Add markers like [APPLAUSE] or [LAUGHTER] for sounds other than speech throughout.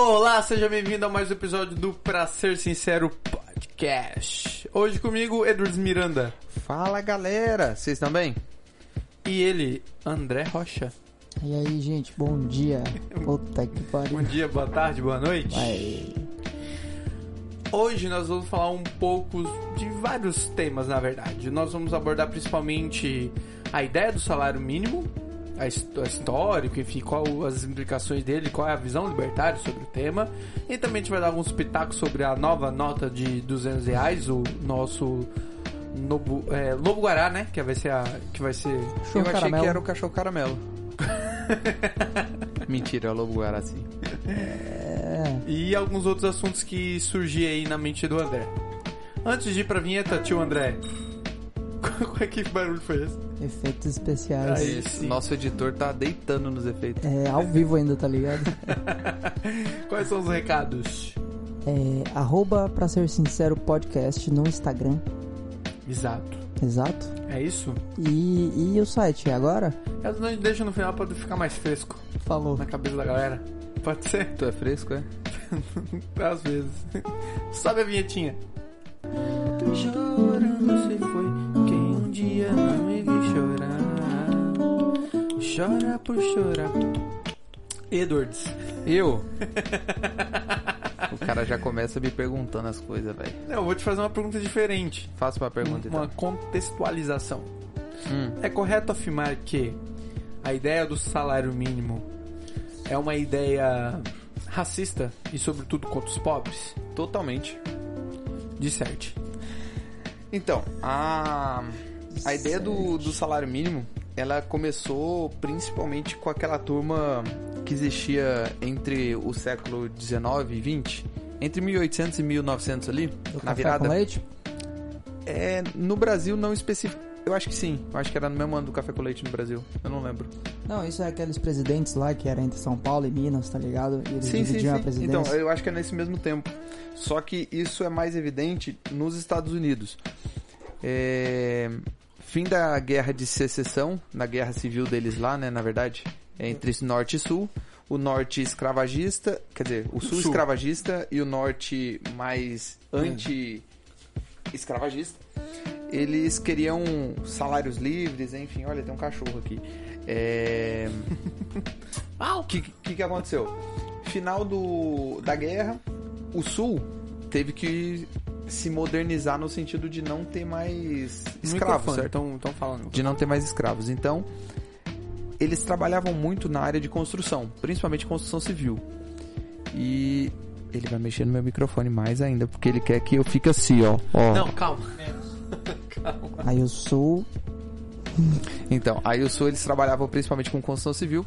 Olá, seja bem-vindo a mais um episódio do Pra Ser Sincero Podcast. Hoje comigo, Edwards Miranda. Fala galera, vocês estão bem? E ele, André Rocha. E aí, gente, bom dia. [LAUGHS] Puta que pariu. Bom dia, boa tarde, boa noite. Vai. Hoje nós vamos falar um pouco de vários temas, na verdade. Nós vamos abordar principalmente a ideia do salário mínimo, a his- a histórico, enfim, qual as implicações dele, qual é a visão libertária sobre o tema. E também a gente vai dar alguns pitacos sobre a nova nota de 200 reais, o nosso Nobu, é, Lobo Guará, né? Que vai ser a. Que vai ser. Eu achei caramelo. que era o cachorro caramelo. [LAUGHS] Mentira, é o lobo guaraci. É, E alguns outros assuntos que surgem aí na mente do André. Antes de ir pra vinheta, tio André. [LAUGHS] Qual é que barulho foi esse? efeitos especiais. Aí. Sim. nosso editor tá deitando nos efeitos. É, ao vivo ainda, tá ligado? [LAUGHS] Quais são os recados? É, arroba, pra ser sincero, podcast no Instagram. Exato. Exato. É isso? E, e o site, é agora? Eu não deixo no final pra ficar mais fresco Falou. na cabeça da galera. Pode ser? Tu é fresco, é? [LAUGHS] Às vezes. Sobe a vinhetinha. Tô chorando, você foi dia não me viu chorar. Chora por chorar. Edwards. Eu? [LAUGHS] o cara já começa me perguntando as coisas, velho. Não, eu vou te fazer uma pergunta diferente. Faça uma pergunta Uma então. contextualização. Hum, É correto afirmar que a ideia do salário mínimo é uma ideia racista e, sobretudo, contra os pobres? totalmente. Disserte. Então, a, a ideia do, do salário mínimo, ela começou principalmente com aquela turma que existia entre o século 19 e 20, entre 1800 e 1900 ali, Do na café virada. com leite? É, no Brasil não específico. Eu acho que sim. Eu acho que era no mesmo ano do café com leite no Brasil. Eu não lembro. Não, isso é aqueles presidentes lá que era entre São Paulo e Minas, tá ligado? E eles Sim, sim, dividiam a sim. presidência. Então, eu acho que é nesse mesmo tempo. Só que isso é mais evidente nos Estados Unidos. É, Fim da guerra de secessão, na guerra civil deles lá, né, na verdade, entre norte e sul. O norte escravagista, quer dizer, o sul, Sul. escravagista e o norte mais anti-escravagista. Eles queriam salários livres, enfim, olha, tem um cachorro aqui. É... [LAUGHS] O que, que, que aconteceu? Final do, da guerra, o Sul teve que se modernizar no sentido de não ter mais escravos, certo? Então, então falando. De não ter mais escravos. Então, eles trabalhavam muito na área de construção, principalmente construção civil. E ele vai mexer no meu microfone mais ainda, porque ele quer que eu fique assim, ó. ó. Não, calma. [LAUGHS] calma. Aí o Sul, Então, aí o Sul eles trabalhavam principalmente com construção civil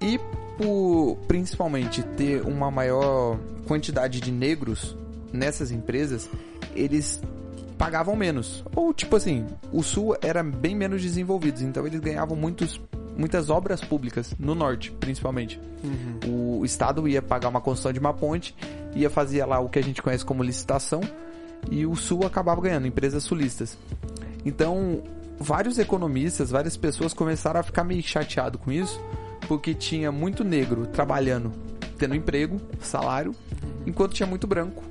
e por principalmente ter uma maior quantidade de negros nessas empresas, eles pagavam menos. Ou tipo assim, o Sul era bem menos desenvolvido, então eles ganhavam muitos muitas obras públicas no norte, principalmente. Uhum. O estado ia pagar uma construção de uma ponte, ia fazer lá o que a gente conhece como licitação, e o sul acabava ganhando, empresas sulistas. Então, vários economistas, várias pessoas começaram a ficar meio chateado com isso, porque tinha muito negro trabalhando, tendo emprego, salário, enquanto tinha muito branco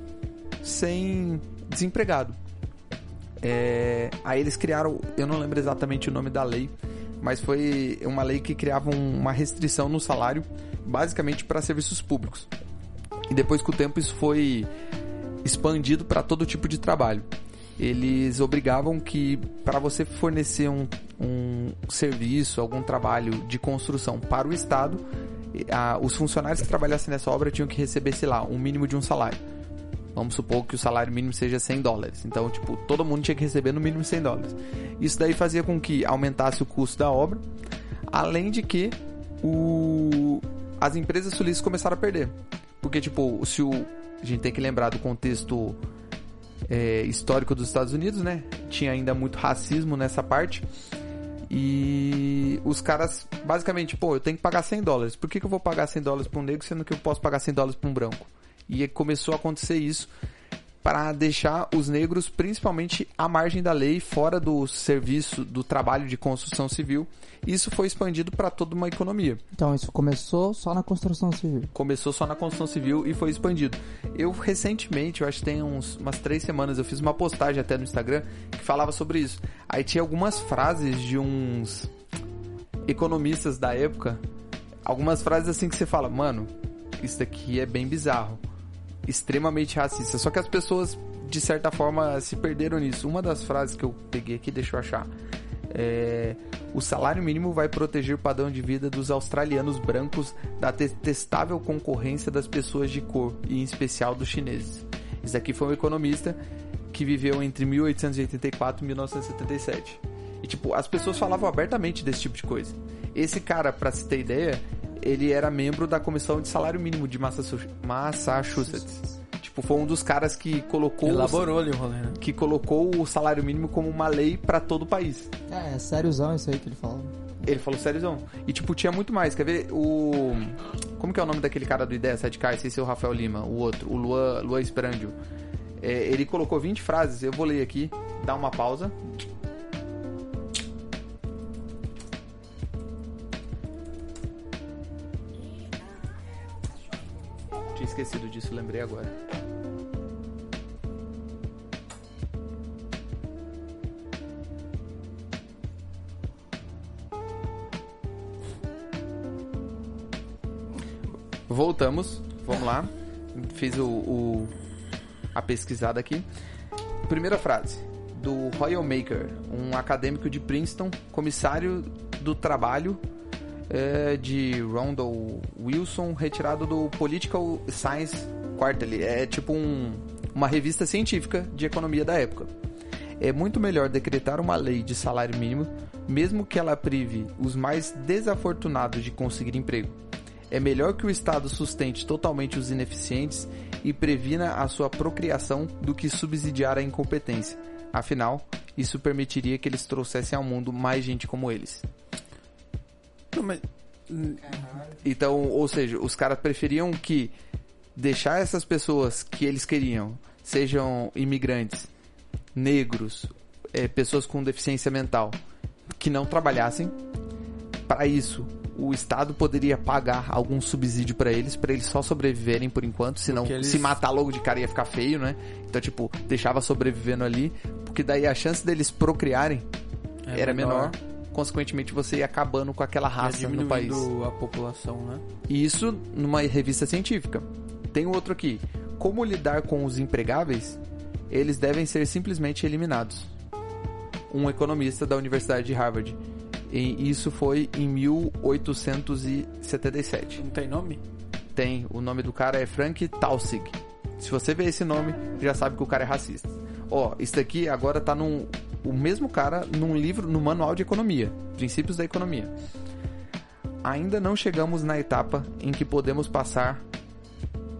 sem desempregado. É, aí eles criaram, eu não lembro exatamente o nome da lei, mas foi uma lei que criava um- uma restrição no salário, basicamente para serviços públicos. E depois com o tempo isso foi expandido para todo tipo de trabalho. Eles obrigavam que para você fornecer um, um serviço, algum trabalho de construção para o Estado, a- os funcionários que trabalhassem nessa obra tinham que receber, sei lá, um mínimo de um salário. Vamos supor que o salário mínimo seja 100 dólares. Então, tipo, todo mundo tinha que receber no mínimo 100 dólares. Isso daí fazia com que aumentasse o custo da obra, além de que o... as empresas sulistas começaram a perder. Porque, tipo, se o... a gente tem que lembrar do contexto é, histórico dos Estados Unidos, né? Tinha ainda muito racismo nessa parte. E os caras, basicamente, pô, eu tenho que pagar 100 dólares. Por que, que eu vou pagar 100 dólares para um negro sendo que eu posso pagar 100 dólares para um branco? E começou a acontecer isso para deixar os negros principalmente à margem da lei, fora do serviço do trabalho de construção civil. Isso foi expandido para toda uma economia. Então, isso começou só na construção civil. Começou só na construção civil e foi expandido. Eu recentemente, eu acho que tem uns, umas três semanas, eu fiz uma postagem até no Instagram que falava sobre isso. Aí tinha algumas frases de uns economistas da época, algumas frases assim que você fala, mano, isso daqui é bem bizarro extremamente racista. Só que as pessoas, de certa forma, se perderam nisso. Uma das frases que eu peguei aqui, deixa eu achar. É, o salário mínimo vai proteger o padrão de vida dos australianos brancos da detestável concorrência das pessoas de cor, e em especial dos chineses. Isso aqui foi um economista que viveu entre 1884 e 1977. E tipo, as pessoas falavam abertamente desse tipo de coisa. Esse cara, para se ter ideia, ele era membro da comissão de salário mínimo de Massachusetts. Tipo, foi um dos caras que colocou elaborou ali o rolê, né? que colocou o salário mínimo como uma lei para todo o país. É, é sériozão isso aí que ele falou. Ele falou sériozão. E tipo, tinha muito mais. Quer ver o como que é o nome daquele cara do Ideia Sidecar? Esse é o Rafael Lima, o outro, o Luan, Luan Esperandio. É, ele colocou 20 frases, eu vou ler aqui, dá uma pausa. Esquecido disso, lembrei agora. Voltamos, vamos lá. Fiz o, o- a pesquisada aqui. Primeira frase do Royal Maker, um acadêmico de Princeton, comissário do trabalho é, de Rondell Wilson, retirado do Political Science Quarterly. É tipo um- uma revista científica de economia da época. É muito melhor decretar uma lei de salário mínimo, mesmo que ela prive os mais desafortunados de conseguir emprego. É melhor que o Estado sustente totalmente os ineficientes e previna a sua procriação do que subsidiar a incompetência. Afinal, isso permitiria que eles trouxessem ao mundo mais gente como eles. Não, mas... Então, ou seja, os caras preferiam que deixar essas pessoas que eles queriam, sejam imigrantes, negros, eh, pessoas com deficiência mental, que não trabalhassem. Para isso, o Estado poderia pagar algum subsídio para eles, para eles só sobreviverem por enquanto, senão eles- se matar logo de cara ia ficar feio, né? Então, tipo, deixava sobrevivendo ali, porque daí a chance deles procriarem É era menor. Consequentemente, você ia acabando com aquela raça no país. a população, né? E isso numa revista científica. Tem outro aqui. Como lidar com os empregáveis? Eles devem ser simplesmente eliminados. Um economista da Universidade de Harvard. E isso foi em 1877. Não tem nome? Tem, o nome do cara é Frank Tausig. Se você vê esse nome, já sabe que o cara é racista. Ó, isso daqui agora tá num o mesmo cara num livro, no manual de economia, Princípios da Economia. Ainda não chegamos na etapa em que podemos passar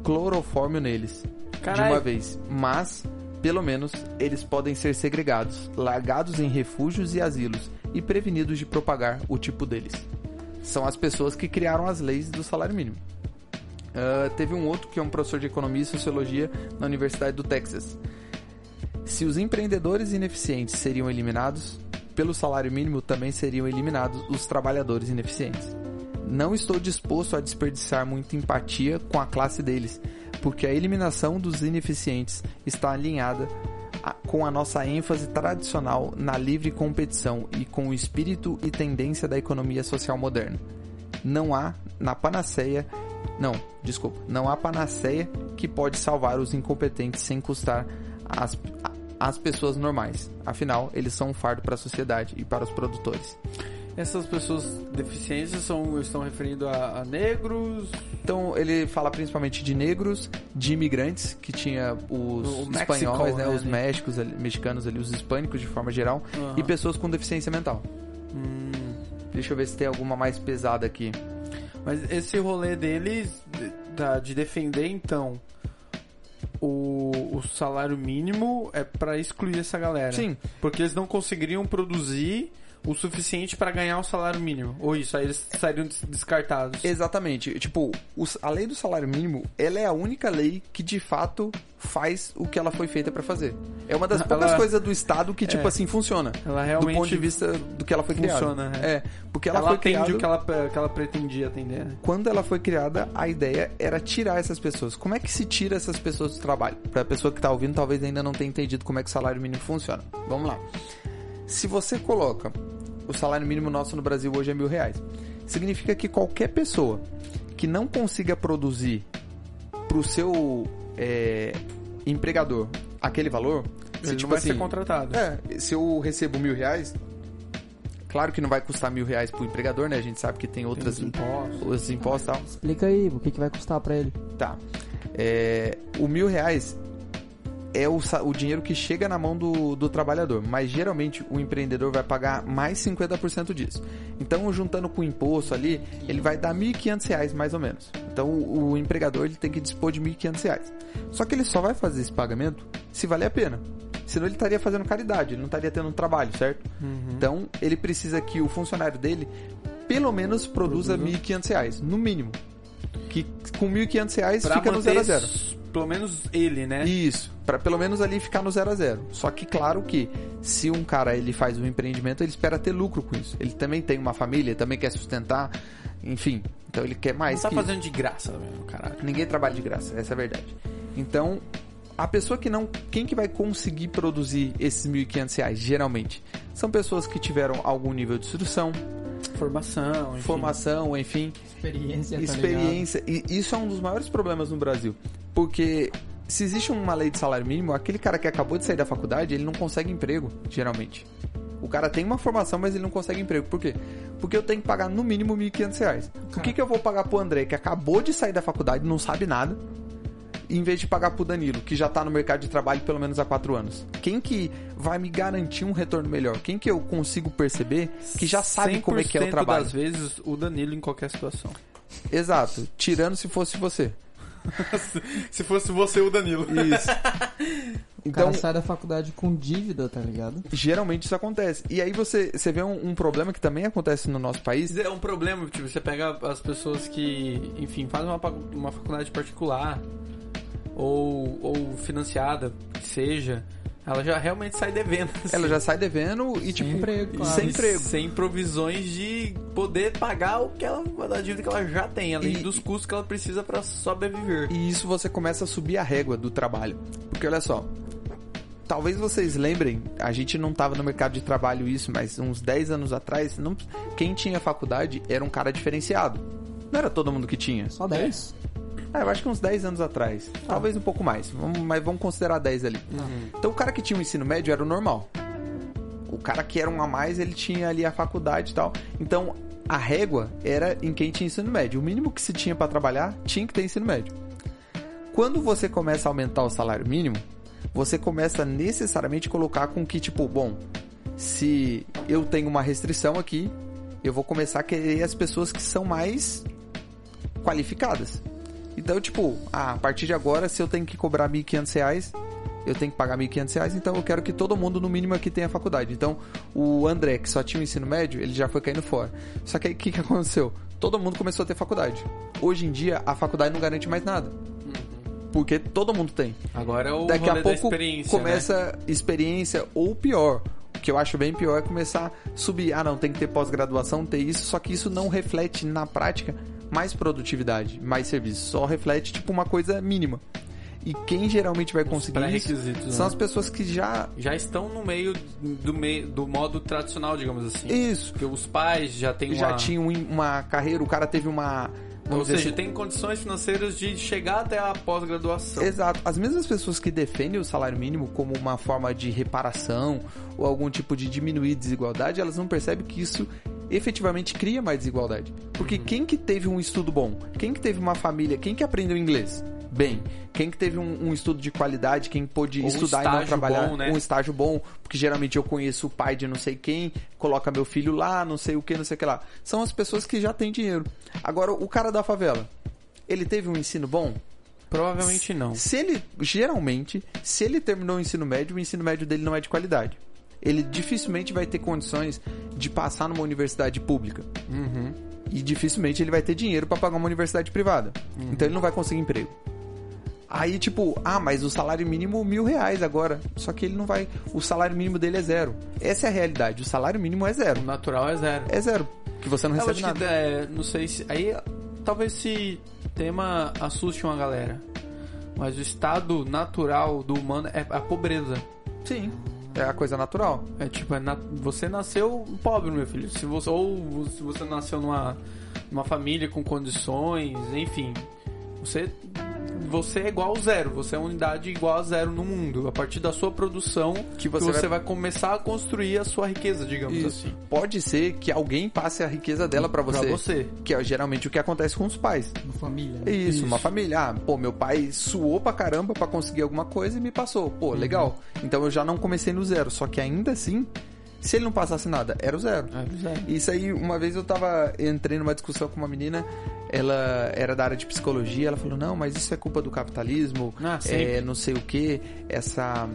clorofórmio neles de Caralho. uma vez, mas pelo menos eles podem ser segregados, largados em refúgios e asilos e prevenidos de propagar o tipo deles. São as pessoas que criaram as leis do salário mínimo. Ah, teve um outro que é um professor de economia e sociologia na Universidade do Texas. Se os empreendedores ineficientes seriam eliminados, pelo salário mínimo também seriam eliminados os trabalhadores ineficientes. Não estou disposto a desperdiçar muita empatia com a classe deles, porque a eliminação dos ineficientes está alinhada com a nossa ênfase tradicional na livre competição e com o espírito e tendência da economia social moderna. Não há na panaceia, não, desculpa, não há panaceia que pode salvar os incompetentes sem custar às, às pessoas normais. Afinal, eles são um fardo para a sociedade e para os produtores. Essas pessoas deficientes são, estão referindo a, a negros, Então ele fala principalmente de negros, de imigrantes, que tinha os O Mexico, espanhóis, né, né, os ali. méxicos, ali, mexicanos ali, os hispânicos de forma geral, Aham. e pessoas com deficiência mental. Hum, Deixa eu ver se tem alguma mais pesada aqui. mas esse rolê deles de, da- de defender então o, o salário mínimo é pra excluir essa galera. Sim, Porque eles não conseguiriam produzir o suficiente pra ganhar o salário mínimo. Ou isso, aí eles sairiam des- descartados. Exatamente. Tipo, a lei do salário mínimo, ela é a única lei que de fato faz o que ela foi feita pra fazer. É uma das Ela- poucas coisas do Estado que, tipo É. assim, funciona. Ela Do realmente ponto de vista do que ela foi criada. funciona, é. É, porque ela, ela, foi criada... o que ela, que ela pretendia atender, né? Quando ela foi criada, a ideia era tirar essas pessoas. Como é que se tira essas pessoas do trabalho? Pra pessoa que tá ouvindo, talvez ainda não tenha entendido como é que o salário mínimo funciona. Vamos lá. Se você coloca o salário mínimo nosso no Brasil hoje é mil reais, significa que qualquer pessoa que não consiga produzir pro seu é, empregador aquele valor, se, Ele tipo não vai assim, ser contratado. é, se eu recebo mil reais, claro que não vai custar mil reais pro empregador, né? A gente sabe que tem Tem outras os impostos. os impostos e tal. Explica aí o que, que vai custar pra ele. Tá. É, o mil reais é o, o dinheiro que chega na mão do, do trabalhador, mas geralmente o empreendedor vai pagar mais 50% disso. Então, juntando com o imposto ali, ele vai dar 1.500 reais mais ou menos. Então, o, o empregador ele tem que dispor de 1.500 reais. Só que ele só vai fazer esse pagamento se valer a pena. Senão ele estaria fazendo caridade, ele não estaria tendo um trabalho, certo? Uhum. Então, ele precisa que o funcionário dele pelo menos produza 1.500 reais, no mínimo. Que com 1.500 reais Pra fica no manter 0 a 0. s- Pelo menos ele, né? Isso, para pelo menos ali ficar no 0 a 0. Só que claro que se um cara ele faz um empreendimento, ele espera ter lucro com isso. Ele também tem uma família, ele também quer sustentar, enfim. Então ele quer mais Não tá que fazendo de graça, velho, caralho. Ninguém trabalha de graça, essa é a verdade. Então, a pessoa que não. Quem que vai conseguir produzir esses 1.500 reais, geralmente? São pessoas que tiveram algum nível de instrução, Formação, enfim. formação, enfim, Experiência, tá experiência. E isso é um dos maiores problemas no Brasil. Porque se existe uma lei de salário mínimo, aquele cara que acabou de sair da faculdade, ele não consegue emprego, geralmente. O cara tem uma formação, mas ele não consegue emprego. Por quê? Porque eu tenho que pagar no mínimo 1.500 reais. O que, que eu vou pagar pro André, que acabou de sair da faculdade, não sabe nada, em vez de pagar pro Danilo, que já tá no mercado de trabalho pelo menos há quatro anos? Quem que vai me garantir um retorno melhor? Quem que eu consigo perceber que já sabe como é que é o 100% trabalho? das vezes, o Danilo em qualquer situação. Exato. Tirando se fosse você. [LAUGHS] Se fosse você, o Danilo. Isso. O Então, cara sai da faculdade com dívida, tá ligado? geralmente isso acontece. E aí você, você vê um, um problema que também acontece no nosso país. É um problema, tipo, você pega as pessoas que, enfim, fazem uma, uma faculdade particular ou, ou financiada, que seja, ela já realmente sai devendo. [LAUGHS] assim. Ela já sai devendo e, Sem tipo, emprego, claro. sem emprego. Sem provisões de poder pagar o que ela, a dívida que ela já tem, além E- dos custos que ela precisa pra sobreviver. E isso você começa a subir a régua do trabalho. Porque olha só, talvez vocês lembrem, a gente não tava no mercado de trabalho isso, mas uns 10 anos atrás, não, quem tinha faculdade era um cara diferenciado. Não era todo mundo que tinha. Só 10? Ah, eu acho que uns 10 anos atrás. Talvez um pouco mais. Mas vamos considerar 10 ali. Então o cara que tinha o ensino médio era o normal. O cara que era um a mais, ele tinha ali a faculdade e tal. Então a régua era em quem tinha ensino médio. O mínimo que se tinha pra trabalhar tinha que ter ensino médio. Quando você começa a aumentar o salário mínimo, você começa a necessariamente colocar com que, tipo, bom, se eu tenho uma restrição aqui, eu vou começar a querer as pessoas que são mais qualificadas. Então, tipo, ah, a partir de agora, se eu tenho que cobrar 1.500 reais, eu tenho que pagar 1.500 reais, então eu quero que todo mundo, no mínimo, aqui tenha faculdade. Então, o André, que só tinha o ensino médio, ele já foi caindo fora. Só que aí, o que, que aconteceu? Todo mundo começou a ter faculdade. Hoje em dia, a faculdade não garante mais nada. Porque todo mundo tem. Agora é o Daqui a pouco experiência, né? começa experiência, ou pior. O que eu acho bem pior é começar a subir. Ah, não, tem que ter pós-graduação, ter isso, só que isso não reflete na prática mais produtividade, mais serviço. Só reflete, tipo, uma coisa mínima. E quem geralmente vai conseguir isso são né? as pessoas que já. Já estão no meio do, meio, do modo tradicional, digamos assim. Isso. Porque os pais já têm Já uma... tinham uma carreira, o cara teve uma. Ou Vamos dizer seja, assim, tem condições financeiras de chegar até a pós-graduação. Exato. As mesmas pessoas que defendem o salário mínimo como uma forma de reparação ou algum tipo de diminuir desigualdade, elas não percebem que isso efetivamente cria mais desigualdade. Porque Uhum. quem que teve um estudo bom? Quem que teve uma família? Quem que aprendeu inglês? Bem, quem que teve um, um estudo de qualidade, quem pôde Ou um estudar e não trabalhar, bom, né? um estágio bom, porque geralmente eu conheço o pai de não sei quem, coloca meu filho lá, não sei o que, não sei o que lá. São as pessoas que já têm dinheiro. Agora, o cara da favela, ele teve um ensino bom? Provavelmente não. Se ele, geralmente, se ele terminou o ensino médio, o ensino médio dele não é de qualidade. Ele dificilmente vai ter condições de passar numa universidade pública. Uhum. E dificilmente ele vai ter dinheiro para pagar uma universidade privada. Então ele não vai conseguir emprego. Aí, tipo, ah, mas o salário mínimo mil reais agora. Só que ele não vai. O salário mínimo dele é zero. Essa é a realidade. O salário mínimo é zero. O natural é zero. É zero. Que você não Eu recebe acho que, nada. é, não sei se. Aí talvez esse tema assuste uma galera. Mas o estado natural do humano é a pobreza. Sim. É a coisa natural. É tipo, é na- você nasceu pobre, meu filho. Se você, ou se você nasceu numa, numa família com condições, enfim. Você, você é igual a zero. Você é uma unidade igual a zero no mundo. A partir da sua produção, Que que você você, vai- vai... começar a construir a sua riqueza, digamos Isso. assim. Pode ser que alguém passe a riqueza dela pra você. Pra você. Que é geralmente o que acontece com os pais. Uma família. É né? Isso, Isso. uma família. Ah, pô, meu pai suou pra caramba pra conseguir alguma coisa e me passou. Pô, legal. Então eu já não comecei no zero. Só que ainda assim, se ele não passasse nada, era o zero. É, zero. Isso aí, uma vez eu tava, entrei numa discussão com uma menina, ela era da área de psicologia, ela falou, não, mas isso é culpa do capitalismo, Ah, é não sei o que, essa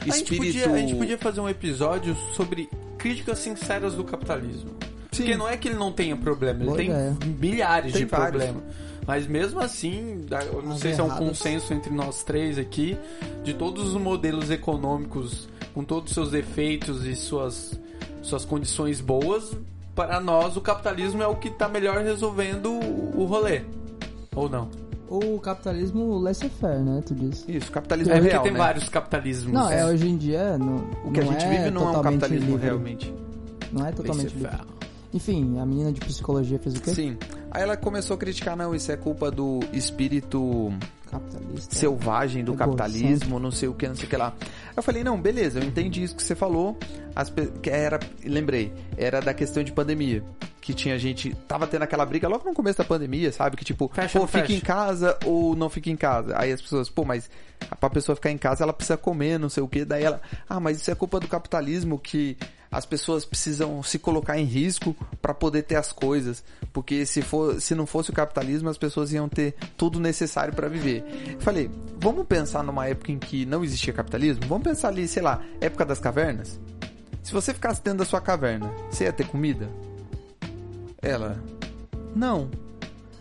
A gente, espírito... podia, a gente podia fazer um episódio sobre críticas sinceras do capitalismo. Sim. Porque não é que ele não tenha problema, ele Boa tem ideia. milhares Tem de problemas. Mas mesmo assim, eu não As sei se é um erradas. consenso entre nós três aqui, de todos os modelos econômicos, com todos os seus defeitos e suas, suas condições boas, para nós o capitalismo é o que está melhor resolvendo o rolê. Ou não? O capitalismo laissez-faire, né? Tu disse. Isso, capitalismo É porque real, tem né? vários capitalismos. Não, é hoje em dia. Não, O que a gente é vive não é um capitalismo livre. realmente. Não é totalmente livre. Enfim, a menina de psicologia fez o quê? Sim. Aí ela começou a criticar, não, isso é culpa do espírito Capitalista. selvagem do Egocêntrico. capitalismo, não sei o que, não sei o que lá. Eu falei, não, beleza, eu entendi isso que você falou. As pe- que era, lembrei, era da questão de pandemia. Que tinha gente, tava tendo aquela briga logo no começo da pandemia, sabe? Que tipo, Fecha pô, ou fica em casa ou não fica em casa. Aí as pessoas, pô, mas pra pessoa ficar em casa ela precisa comer, não sei o que. Daí ela, ah, mas isso é culpa do capitalismo que as pessoas precisam se colocar em risco pra poder ter as coisas, porque se for, se não fosse o capitalismo, as pessoas iam ter tudo necessário pra viver. Eu Falei, vamos pensar numa época em que não existia capitalismo? Vamos pensar ali, sei lá, época das cavernas? Se você ficasse dentro da sua caverna, você ia ter comida? Ela, não.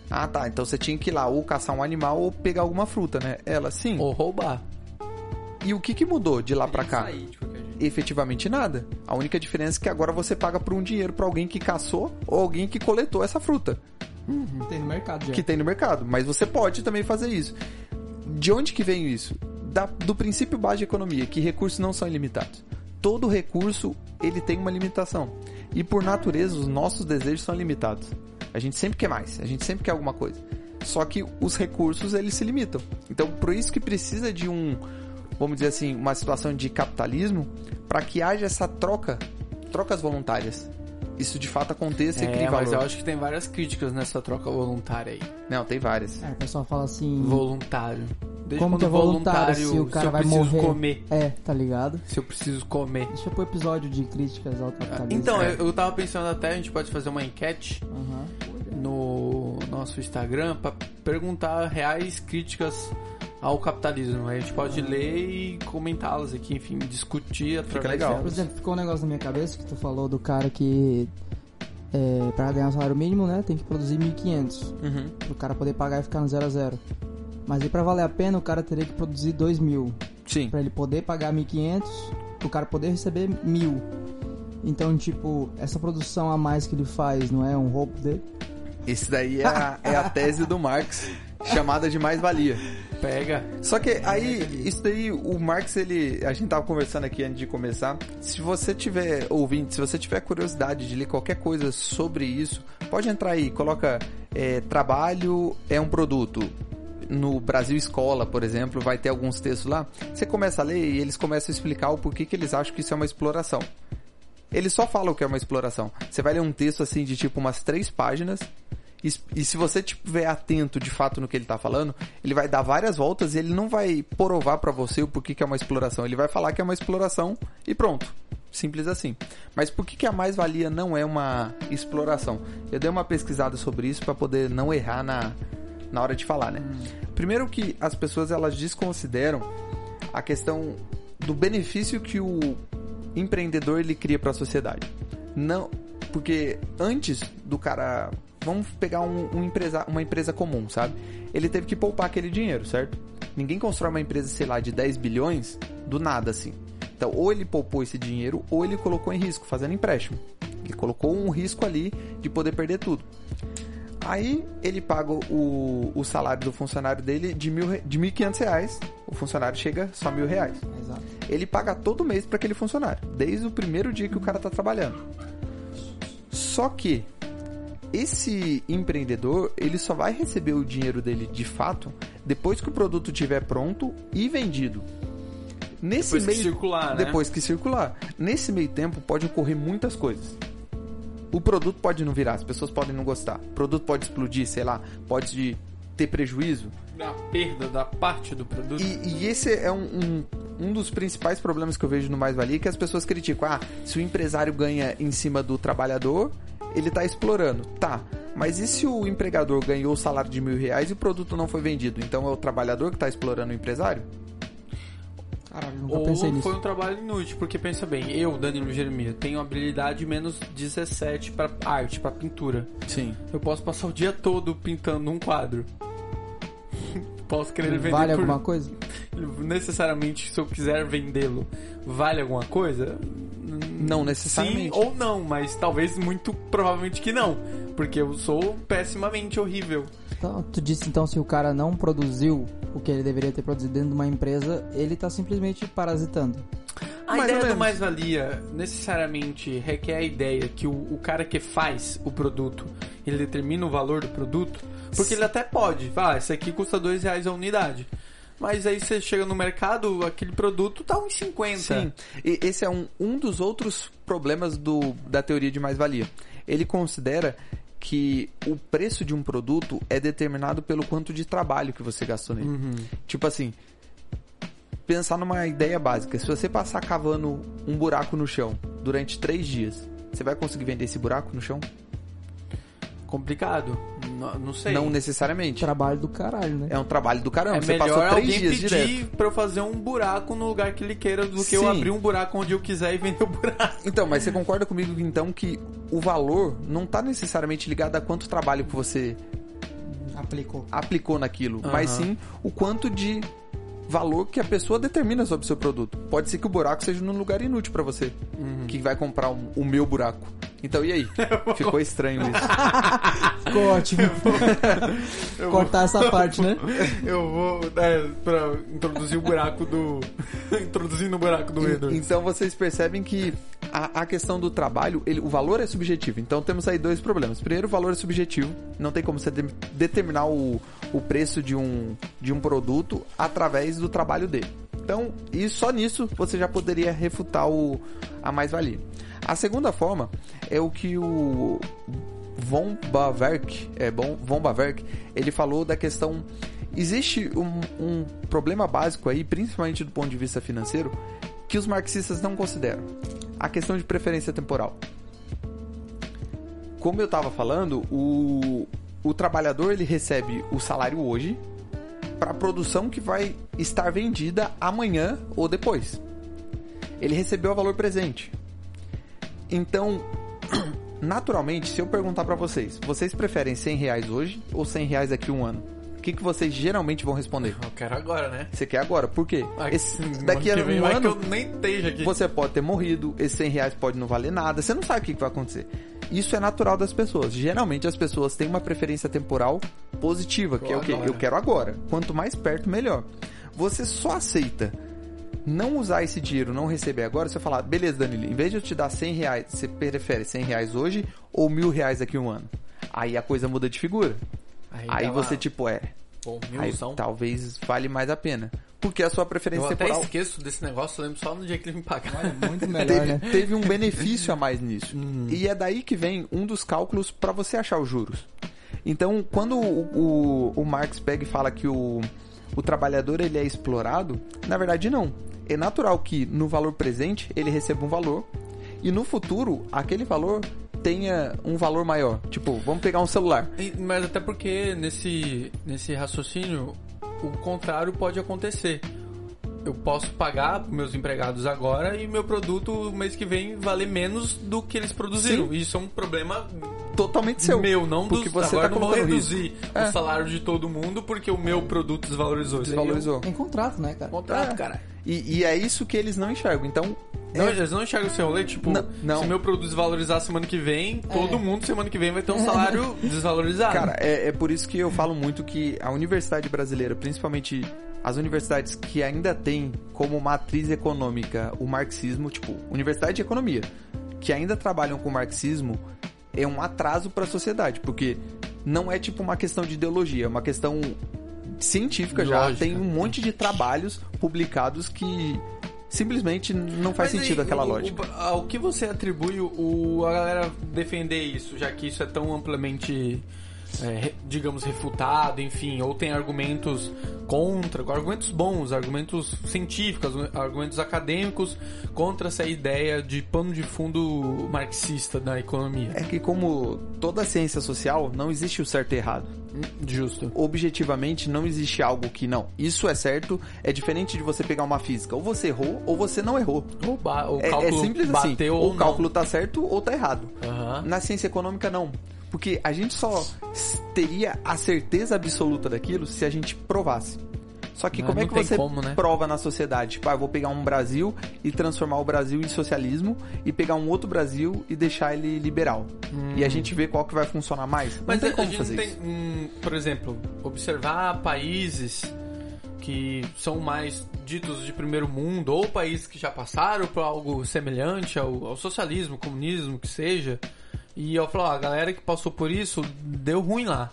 Ah, tá. Então você tinha que ir lá ou caçar um animal ou pegar alguma fruta, né? Ela, sim. Ou roubar. E o que que mudou de lá pra cá? Efetivamente nada. A única diferença é que agora você paga por um dinheiro pra alguém que caçou ou alguém que coletou essa fruta Tem no mercado já. que tem no mercado. Mas você pode também fazer isso. De onde que vem isso? Da- do princípio básico de economia, que recursos não são ilimitados. Todo recurso ele tem uma limitação. E por natureza os nossos desejos são limitados. A gente sempre quer mais, a gente sempre quer alguma coisa. Só que os recursos eles se limitam. Então por isso que precisa de um, vamos dizer assim, uma situação de capitalismo para que haja essa troca, trocas voluntárias. Isso de fato aconteça e crie É, mas valor. eu acho que tem várias críticas nessa troca voluntária aí. Não, tem várias. É, o pessoal fala assim. Voluntário. Desde Como que é voluntário se o cara se eu vai preciso morrer? comer. É, tá ligado? Se eu preciso comer. Deixa pro episódio de críticas ao capitalismo. Então, É. eu, eu tava pensando até, a gente pode fazer uma enquete Aham. no nosso Instagram pra perguntar reais críticas ao capitalismo. A gente pode ler e comentá-las aqui, enfim, discutir através legal. Por exemplo, ficou um negócio na minha cabeça que tu falou do cara que. É, pra ganhar o salário mínimo, né? Tem que produzir 1.500 Uhum. pro cara poder pagar e ficar no 0 a 0 Mas aí pra valer a pena, o cara teria que produzir 2.000 Sim. Pra ele poder pagar 1.500, o cara poder receber 1.000 Então, tipo, essa produção a mais que ele faz não é um roubo dele? Esse daí é a, é a tese do Marx, [LAUGHS] chamada de mais-valia. Pega. Só que aí, isso daí, o Marx, ele. A gente tava conversando aqui antes de começar. Se você tiver ouvinte, se você tiver curiosidade de ler qualquer coisa sobre isso, pode entrar aí, coloca é, trabalho é um produto. No Brasil Escola, por exemplo, vai ter alguns textos lá. Você começa a ler e eles começam a explicar o porquê que eles acham que isso é uma exploração. Eles só falam que é uma exploração. Você vai ler um texto assim de tipo umas três páginas. E, e se você estiver atento de fato no que ele tá falando, ele vai dar várias voltas e ele não vai provar pra você o porquê que é uma exploração. Ele vai falar que é uma exploração e pronto. Simples assim. Mas por que, que a mais-valia não é uma exploração? Eu dei uma pesquisada sobre isso pra poder não errar na, na hora de falar, né? Primeiro que as pessoas elas desconsideram a questão do benefício que o empreendedor ele cria para a sociedade. Não, porque antes do cara, vamos pegar um, um empresa, uma empresa comum, sabe? Ele teve que poupar aquele dinheiro, certo? Ninguém constrói uma empresa, sei lá, de 10 bilhões do nada assim. Então, ou ele poupou esse dinheiro, ou ele colocou em risco, fazendo empréstimo. Ele colocou um risco ali de poder perder tudo. Aí ele paga o, o salário do funcionário dele de mil, de 1.500 reais. O funcionário chega só mil reais. Exato. Ele paga todo mês para aquele funcionário, desde o primeiro dia que o cara tá trabalhando. Só que esse empreendedor, ele só vai receber o dinheiro dele de fato depois que o produto estiver pronto e vendido. Nesse Depois que meio circular, né? depois que circular. Nesse meio tempo pode ocorrer muitas coisas. O produto pode não virar, as pessoas podem não gostar. O produto pode explodir, sei lá, pode ter prejuízo. A perda da parte do produto. E, e esse é um, um, um dos principais problemas que eu vejo no Mais Valia, que as pessoas criticam. Ah, se o empresário ganha em cima do trabalhador, ele tá explorando. Tá, mas e se o empregador ganhou o salário de mil reais e o produto não foi vendido? Então é o trabalhador que tá explorando o empresário? Caralho, nunca Ou pensei nisso. foi um trabalho inútil, porque pensa bem, eu, Danilo Jeremias, tenho habilidade menos 17 pra arte, pra pintura. Sim. Eu posso passar o dia todo pintando um quadro. Posso querer vender Vale por... alguma coisa? Necessariamente, se eu quiser vendê-lo, vale alguma coisa? Não Sim necessariamente. ou não, mas talvez muito provavelmente que não. Porque eu sou pessimamente horrível. Então, tu disse então se o cara não produziu o que ele deveria ter produzido dentro de uma empresa, ele tá simplesmente parasitando. A Mais ideia do mais-valia necessariamente requer a ideia que o, o cara que faz o produto, ele determina o valor do produto, porque ele até pode, ah, isso aqui custa dois reais a unidade. Mas aí você chega no mercado, aquele produto tá uns 50. Sim, e esse é um, um dos outros problemas do, da teoria de mais-valia. Ele considera que o preço de um produto é determinado pelo quanto de trabalho que você gastou nele. Uhum. Tipo assim, pensar numa ideia básica. Se você passar cavando um buraco no chão durante três dias, você vai conseguir vender esse buraco no chão? Complicado. Não, não sei. Não necessariamente. Trabalho do caralho, né? É um trabalho do caramba. é você melhor passou três alguém dias pedir direto. pra eu fazer um buraco no lugar que ele queira do que eu Sim. abrir um buraco onde eu quiser e vender o buraco. Então, mas você concorda comigo então que o valor não está necessariamente ligado a quanto trabalho que você Aplicou. aplicou naquilo, Aham. mas sim o quanto de valor que a pessoa determina sobre o seu produto. Pode ser que o buraco seja num lugar inútil pra você, Uhum. que vai comprar um- o meu buraco. Então e aí? [LAUGHS] Ficou estranho isso. [LAUGHS] Ficou ótimo. Cortar essa parte, né? [LAUGHS] Eu vou, é, pra introduzir o buraco do. Introduzindo o buraco do Edward. Então vocês percebem que a, a questão do trabalho, ele- o valor é subjetivo. Então temos aí dois problemas. Primeiro, o valor é subjetivo. Não tem como você de- determinar o, o preço de um, de um produto através do trabalho dele. Então, e só nisso você já poderia refutar o, a mais-valia. A segunda forma é o que o Von Bawerk, é, Von Bawerk, ele falou da questão. Existe um, um problema básico aí, principalmente do ponto de vista financeiro, que os marxistas não consideram. A questão de preferência temporal. Como eu estava falando, o, o trabalhador ele recebe o salário hoje para a produção que vai estar vendida amanhã ou depois. Ele recebeu o valor presente. Então, [CLEARS THROAT] naturalmente, se eu perguntar para vocês, vocês preferem 100 reais hoje ou 100 reais daqui a um ano? O que, que vocês geralmente vão responder? Eu quero agora, né? Você quer agora? Por quê? Esse- daqui a um ano, que eu nem esteja aqui. você pode ter morrido, esses 100 reais pode não valer nada, você não sabe o que que vai acontecer. Isso é natural das pessoas. Geralmente as pessoas têm uma preferência temporal positiva, que é o quê? Agora. Eu quero agora. Quanto mais perto, melhor. Você só aceita não usar esse dinheiro, não receber agora, você falar, beleza, Danilo, em vez de eu te dar 100 reais, você prefere 100 reais hoje ou mil reais daqui a um ano? Aí a coisa muda de figura. Aí dá você, lá, tipo, é, Pô, aí talvez vale mais a pena. Porque a sua preferência Eu até temporal esqueço desse negócio, eu lembro só no dia que ele me pagar. Muito [LAUGHS] melhor, teve, né? teve um benefício a mais nisso. E é daí que vem um dos cálculos para você achar os juros. Então, quando o, o, o Marx pega e fala que o, o trabalhador ele é explorado, na verdade não. É natural que no valor presente ele receba um valor e no futuro aquele valor tenha um valor maior. Tipo, vamos pegar um celular. Mas até porque nesse, nesse raciocínio, o contrário pode acontecer. eu posso pagar meus empregados agora e meu produto mês que vem valer menos do que eles produziram. Isso é um problema Totalmente seu. meu, não dos porque você agora tá não vou reduzir É. o salário de todo mundo porque o meu produto desvalorizou. Desvalorizou. Tem contrato, né, cara? Contrato, É. cara. E, e é isso que eles não enxergam. Então, Não, é- eles não enxergam esse rolê, tipo, Não, não. se meu produto desvalorizar semana que vem, todo É. mundo semana que vem vai ter um salário [LAUGHS] desvalorizado. Cara, é, é por isso que eu falo muito que a universidade brasileira, principalmente as universidades que ainda têm como matriz econômica o marxismo, tipo, universidade de economia, que ainda trabalham com o marxismo, é um atraso para a sociedade, porque não é tipo uma questão de ideologia, é uma questão científica já. Tem um monte de trabalhos publicados que simplesmente não faz Mas aí, sentido aquela o- lógica. o- ao que você atribui o, a galera defender isso, já que isso é tão amplamente, é, digamos, refutado, enfim, ou tem argumentos contra, argumentos bons, argumentos científicos, argumentos acadêmicos contra essa ideia de pano de fundo marxista da economia. É que como toda ciência social, não existe o certo e errado. Justo. objetivamente não existe algo que não. Isso é certo, é diferente de você pegar uma física. Ou você errou ou você não errou. O, ba- o É, é cálculo simples assim. bateu Ou ou o cálculo tá certo ou tá errado. Aham. Na ciência econômica não. Porque a gente só teria a certeza absoluta daquilo se a gente provasse. Só que Mas como é não que você como, né? prova na sociedade? Tipo, ah, eu vou pegar um Brasil e transformar o Brasil em socialismo e pegar um outro Brasil e deixar ele liberal. E a gente vê qual que vai funcionar mais. Não Hum. Mas tem a, como a gente fazer tem, isso. hum, por exemplo, observar países que são mais ditos de primeiro mundo, ou países que já passaram por algo semelhante ao, ao socialismo, comunismo, que seja, e eu falo, ó, a galera que passou por isso deu ruim lá.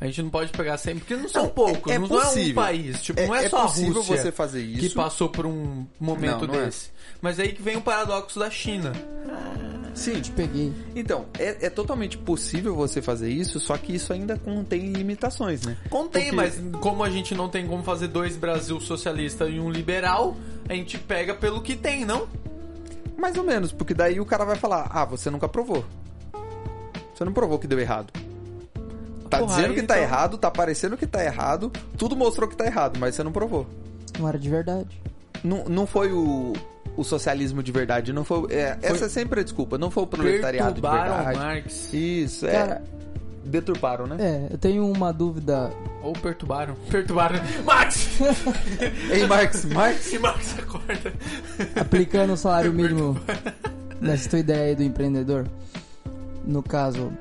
A gente não pode pegar sempre, porque não são Não, poucos, é- é não é um possível. país, tipo, É- não é, é só a possível Rússia você fazer que isso. passou por um momento Não, não é. desse. Mas aí que vem o paradoxo da China. Sim, Te peguei. Então, é, é totalmente possível você fazer isso, só que isso ainda contém limitações, né? Contém, Porque- mas como a gente não tem como fazer dois Brasil socialista e um liberal, a gente pega pelo que tem, não? Mais ou menos, porque daí o cara vai falar: ah, você nunca provou. Você não provou que deu errado. Tá Porra, dizendo que tá então- errado, tá parecendo que tá errado, tudo mostrou que tá errado, mas você não provou. Não era de verdade. Não, não foi o, o socialismo de verdade, não foi. é, Essa é sempre a desculpa, não foi o proletariado de verdade. Marx. Isso, é. Cara- Deturparam, né? É, eu tenho uma dúvida. Ou perturbaram. Perturbaram. Max! [LAUGHS] Ei, Marx, Marx. Se Max acorda. Aplicando o salário mínimo [LAUGHS] nessa tua ideia aí do empreendedor. No caso,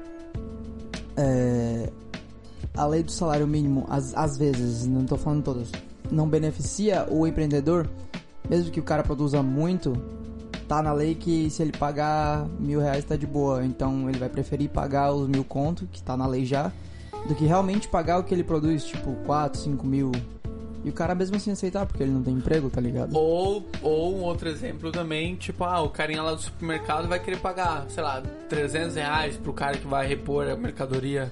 é, a lei do salário mínimo, às, às vezes, não tô falando todas, não beneficia o empreendedor, mesmo que o cara produza muito, tá na lei que se ele pagar mil reais tá de boa. Então ele vai preferir pagar os mil conto, que tá na lei já, do que realmente pagar o que ele produz, tipo 4, 5 mil. E o cara mesmo assim aceitar, porque ele não tem emprego, tá ligado? Ou, ou um outro exemplo também, tipo, ah, o carinha lá do supermercado vai querer pagar, sei lá, 300 reais pro cara que vai repor a mercadoria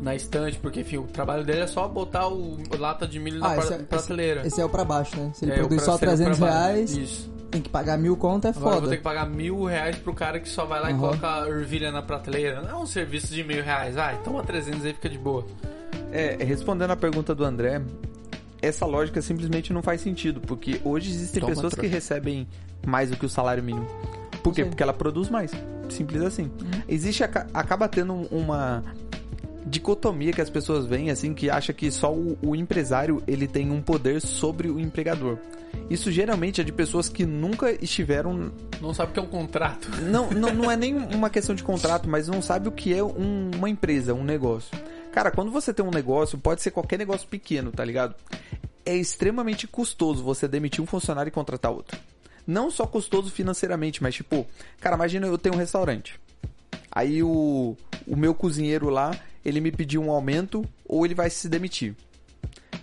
na estante, porque, enfim, o trabalho dele é só botar o lata de milho na Ah, pra- esse é- prateleira. Esse é o pra baixo, né? Se ele É, produz o só pra- 300 pra baixo. reais, Isso. tem que pagar mil conto, é Agora eu vou foda. ter que pagar mil reais pro cara que só vai lá e Uhum. coloca a ervilha na prateleira. Não é um serviço de mil reais. Vai, toma 300 aí, fica de boa. É, respondendo a pergunta do André, essa lógica simplesmente não faz sentido, porque hoje existem Toma, pessoas que recebem mais do que o salário mínimo. Por quê? Sim. Porque ela produz mais. Simples assim. Existe, aca- acaba tendo uma dicotomia que as pessoas veem, assim, que acha que só o, o empresário ele tem um poder sobre o empregador. Isso geralmente é de pessoas que nunca estiveram Não sabe o que é um contrato. não, não, não é nem uma questão de contrato, mas não sabe o que é um- uma empresa, um negócio. Cara, quando você tem um negócio, pode ser qualquer negócio pequeno, tá ligado? É extremamente custoso você demitir um funcionário e contratar outro. Não só custoso financeiramente, mas tipo, cara, imagina eu tenho um restaurante. Aí o, o meu cozinheiro lá, ele me pediu um aumento ou ele vai se demitir.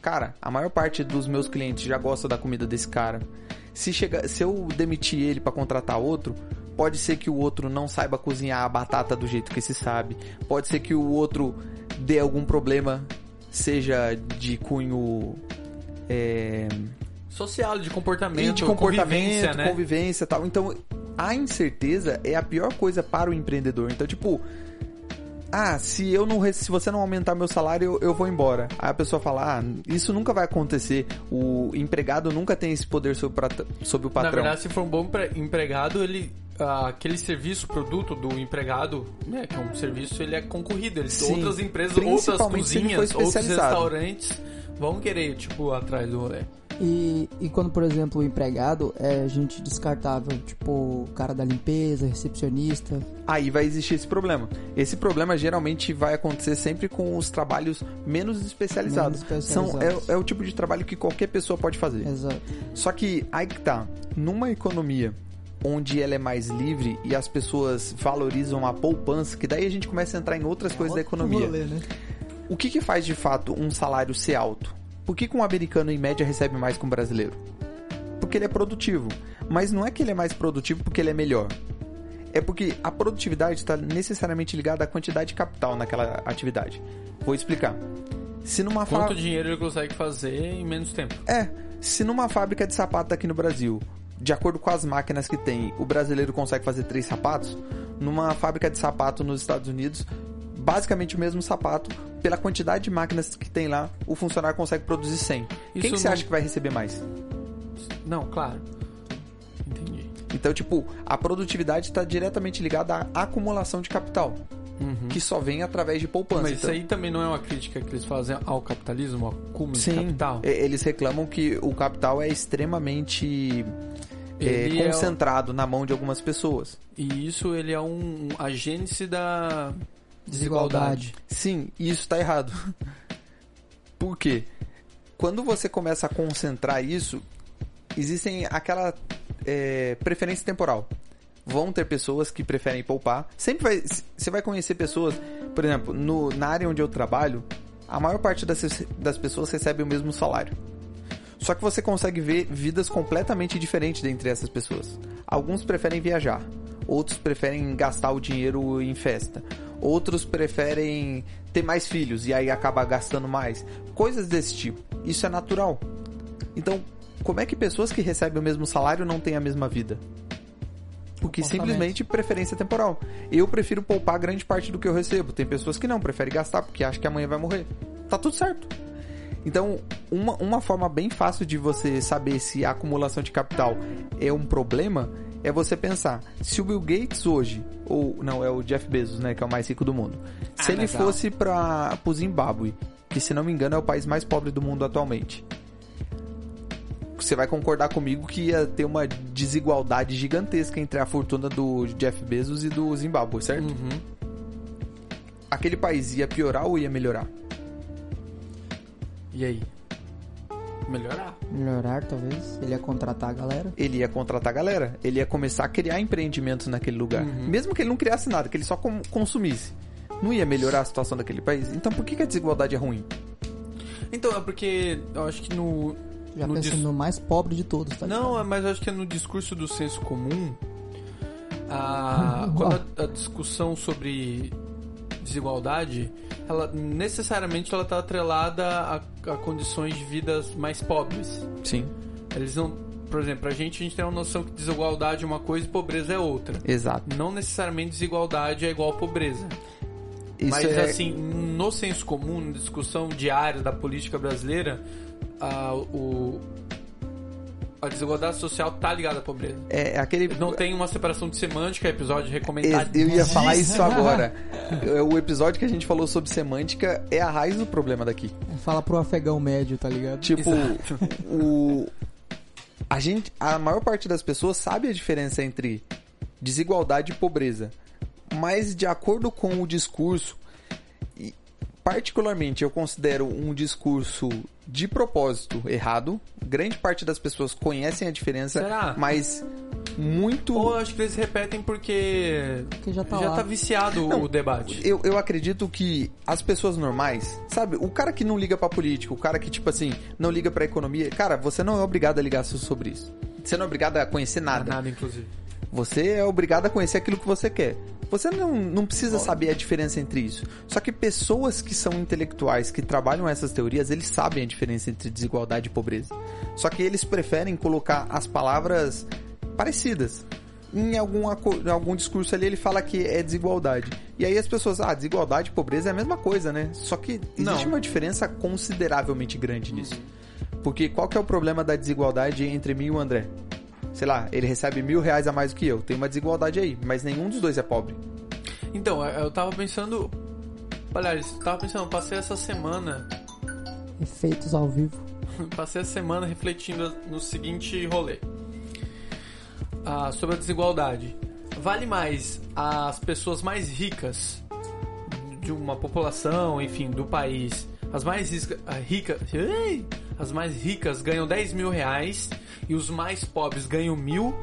Cara, a maior parte dos meus clientes já gosta da comida desse cara. Se, chega, se eu demitir ele pra contratar outro, pode ser que o outro não saiba cozinhar a batata do jeito que se sabe. Pode ser que o outro dê algum problema, seja de cunho é, Social, de comportamento, de comportamento, convivência, né? convivência e tal. Então, a incerteza é a pior coisa para o empreendedor. Então, tipo, ah, se eu não se você não aumentar meu salário, eu, eu vou embora. Aí a pessoa fala, ah, isso nunca vai acontecer. O empregado nunca tem esse poder sobre, sobre o patrão. Na verdade, se for um bom empre- empregado, ele aquele serviço, produto do empregado, né, que é um serviço, ele é concorrido. Ele, Sim, outras empresas, outras cozinhas, outros restaurantes vão querer, tipo, atrás do rolê. E, e quando, por exemplo, o empregado é gente descartável, tipo o cara da limpeza, recepcionista. Aí vai existir esse problema. Esse problema geralmente vai acontecer sempre com os trabalhos menos especializados. Menos São, especializados. é, é o tipo de trabalho que qualquer pessoa pode fazer. Exato. Só que aí que tá. Numa economia onde ela é mais livre e as pessoas valorizam a poupança, que daí a gente começa a entrar em outras coisas da economia. né? O que, que faz de fato um salário ser alto? Por que, que um americano em média recebe mais que um brasileiro? Porque ele é produtivo. Mas não é que ele é mais produtivo porque ele é melhor. É porque a produtividade está necessariamente ligada à quantidade de capital naquela atividade. Vou explicar. Se numa Quanto fábrica. dinheiro ele consegue fazer em menos tempo? É, se numa fábrica de sapato aqui no Brasil, de acordo com as máquinas que tem, o brasileiro consegue fazer três sapatos, numa fábrica de sapato nos Estados Unidos, basicamente o mesmo sapato, pela quantidade de máquinas que tem lá, o funcionário consegue produzir 100. Quem Isso que você não- acha que vai receber mais? Não, claro. Entendi. Então, tipo, a produtividade está diretamente ligada à acumulação de capital, que só vem através de poupança. Uhum. Mas isso Então- aí também não é uma crítica que eles fazem ao capitalismo, ao acúmulo de Sim, capital? e- eles reclamam que o capital é extremamente é, é concentrado na mão de algumas pessoas. E isso ele é um, a gênese da Desigualdade. desigualdade. Sim, e isso tá errado. [LAUGHS] Por quê? Quando você começa a concentrar isso, existem aquela é, preferência temporal. Vão ter pessoas que preferem poupar. Sempre vai. Você vai conhecer pessoas, por exemplo, no, na área onde eu trabalho, a maior parte das, das pessoas recebe o mesmo salário. Só que você consegue ver vidas completamente diferentes dentre essas pessoas. Alguns preferem viajar, outros preferem gastar o dinheiro em festa, outros preferem ter mais filhos e aí acaba gastando mais. Coisas desse tipo. Isso é natural. Então, como é que pessoas que recebem o mesmo salário não têm a mesma vida? Porque simplesmente preferência temporal. Eu prefiro poupar grande parte do que eu recebo. Tem pessoas que não, preferem gastar porque acham que amanhã vai morrer. Tá tudo certo. Então, uma, uma forma bem fácil de você saber se a acumulação de capital é um problema é você pensar, se o Bill Gates hoje, ou não, é o Jeff Bezos, né, que é o mais rico do mundo, se Ah, ele legal. fosse para o Zimbábue, que se não me engano é o país mais pobre do mundo atualmente, você vai concordar comigo que ia ter uma desigualdade gigantesca entre a fortuna do Jeff Bezos e do Zimbábue, certo? Uhum. Aquele país ia piorar ou ia melhorar? E aí? Melhorar. Melhorar, talvez. Ele ia contratar a galera. ele ia contratar a galera, ele ia começar a criar empreendimentos naquele lugar. Uhum. Mesmo que ele não criasse nada, que ele só consumisse. Não ia melhorar a situação daquele país. Então por que, que a desigualdade é ruim? Então, é porque eu acho que no. Já no pensando dis- no mais pobre de todos, tá Não, ligado? mas eu acho que é no discurso do senso comum. A, [LAUGHS] quando a, a discussão sobre desigualdade, ela necessariamente ela está atrelada a, a condições de vidas mais pobres. Sim, Eles não, por exemplo, a gente a gente tem uma noção que desigualdade é uma coisa e pobreza é outra. exato. Não necessariamente desigualdade é igual a pobreza. Isso Mas é, assim, no senso comum, na discussão diária da política brasileira, a, o, a desigualdade social tá ligada à pobreza. é aquele. Não tem uma separação de semântica, episódio Ex- recomendado. Eu ia falar isso agora. [LAUGHS] É, O episódio que a gente falou sobre semântica é a raiz do problema daqui. Fala pro afegão médio, tá ligado? Tipo, Exato. o a gente, a maior parte das pessoas sabe a diferença entre desigualdade e pobreza, mas de acordo com o discurso, particularmente eu considero um discurso de propósito errado. Grande parte das pessoas conhecem a diferença, Será? mas muito Ou eu acho que eles repetem porque Porque já tá já lá. tá viciado Não, o debate. Eu, eu acredito que as pessoas normais, sabe? O cara que não liga pra política, o cara que, tipo assim, não liga pra economia, cara, você não é obrigado a ligar so- sobre isso. Você não é obrigado a conhecer nada. Nada, inclusive. Você é obrigado a conhecer aquilo que você quer. Você não, não precisa saber a diferença entre isso. Só que pessoas que são intelectuais, que trabalham essas teorias, eles sabem a diferença entre desigualdade e pobreza. Só que eles preferem colocar as palavras parecidas. em alguma, co- em algum discurso ali ele fala que é desigualdade. E aí as pessoas, ah, desigualdade e pobreza é a mesma coisa, né? Só que existe Não. uma diferença consideravelmente grande nisso. Porque qual que é o problema da desigualdade entre mim e o André? Sei lá, ele recebe mil reais a mais do que eu. Tem uma desigualdade aí, mas nenhum dos dois é pobre. Então, eu tava pensando. Aliás, eu tava pensando, eu passei essa semana. Efeitos ao vivo. [LAUGHS] Passei essa semana refletindo no seguinte rolê. Ah, sobre a desigualdade. Vale mais as pessoas mais ricas de uma população, enfim, do país. As mais risca- ah, ricas. [LAUGHS] Ei! As mais ricas ganham 10 mil reais e os mais pobres ganham mil.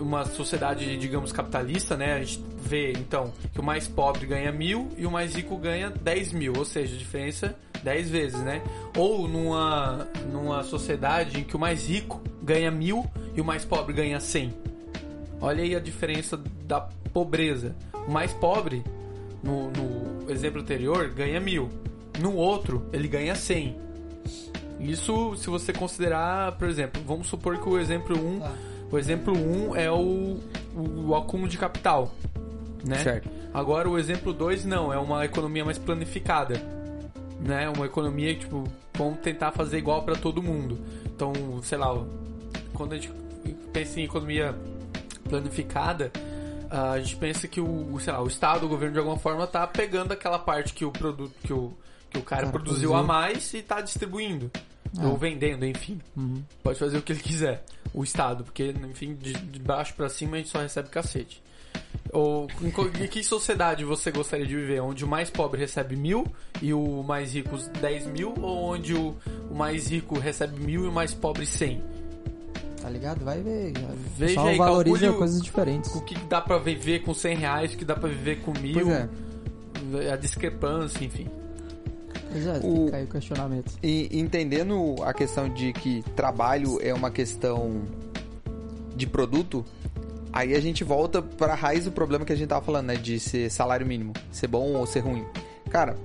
Uma sociedade, digamos, capitalista, né? A gente vê, então, que o mais pobre ganha mil e o mais rico ganha 10 mil. Ou seja, a diferença 10 vezes, né? Ou numa, numa sociedade em que o mais rico ganha mil e o mais pobre ganha 100. Olha aí a diferença da pobreza. O mais pobre, no, no exemplo anterior, ganha mil. No outro, ele ganha 100. Isso se você considerar, por exemplo, vamos supor que o exemplo 1, o exemplo 1 é o, o, acúmulo de capital, né? Certo. Agora o exemplo 2 não, é uma economia mais planificada, né? Uma economia que tipo, vamos tentar fazer igual para todo mundo. Então, sei lá, quando a gente pensa em economia planificada, a gente pensa que o, sei lá, o Estado, o governo de alguma forma tá pegando aquela parte que o produto que o, que o cara produziu a mais e tá distribuindo. Ou vendendo, enfim. Uhum. Pode fazer o que ele quiser. O Estado, porque, enfim, de, de baixo pra cima a gente só recebe cacete. Ou em, em que sociedade você gostaria de viver? Onde o mais pobre recebe mil e o mais rico 10 mil? Ou onde o, o mais rico recebe mil e o mais pobre 100? Tá ligado? Vai ver. Veja pessoal aí, valoriza coisas diferentes. O que dá pra viver com 100 reais, o que dá pra viver com mil? É. A discrepância, enfim. É, O- cair o questionamento. E entendendo a questão de que trabalho é uma questão de produto, aí a gente volta para a raiz do problema que a gente tava falando, né, de ser salário mínimo, ser bom ou ser ruim. Cara,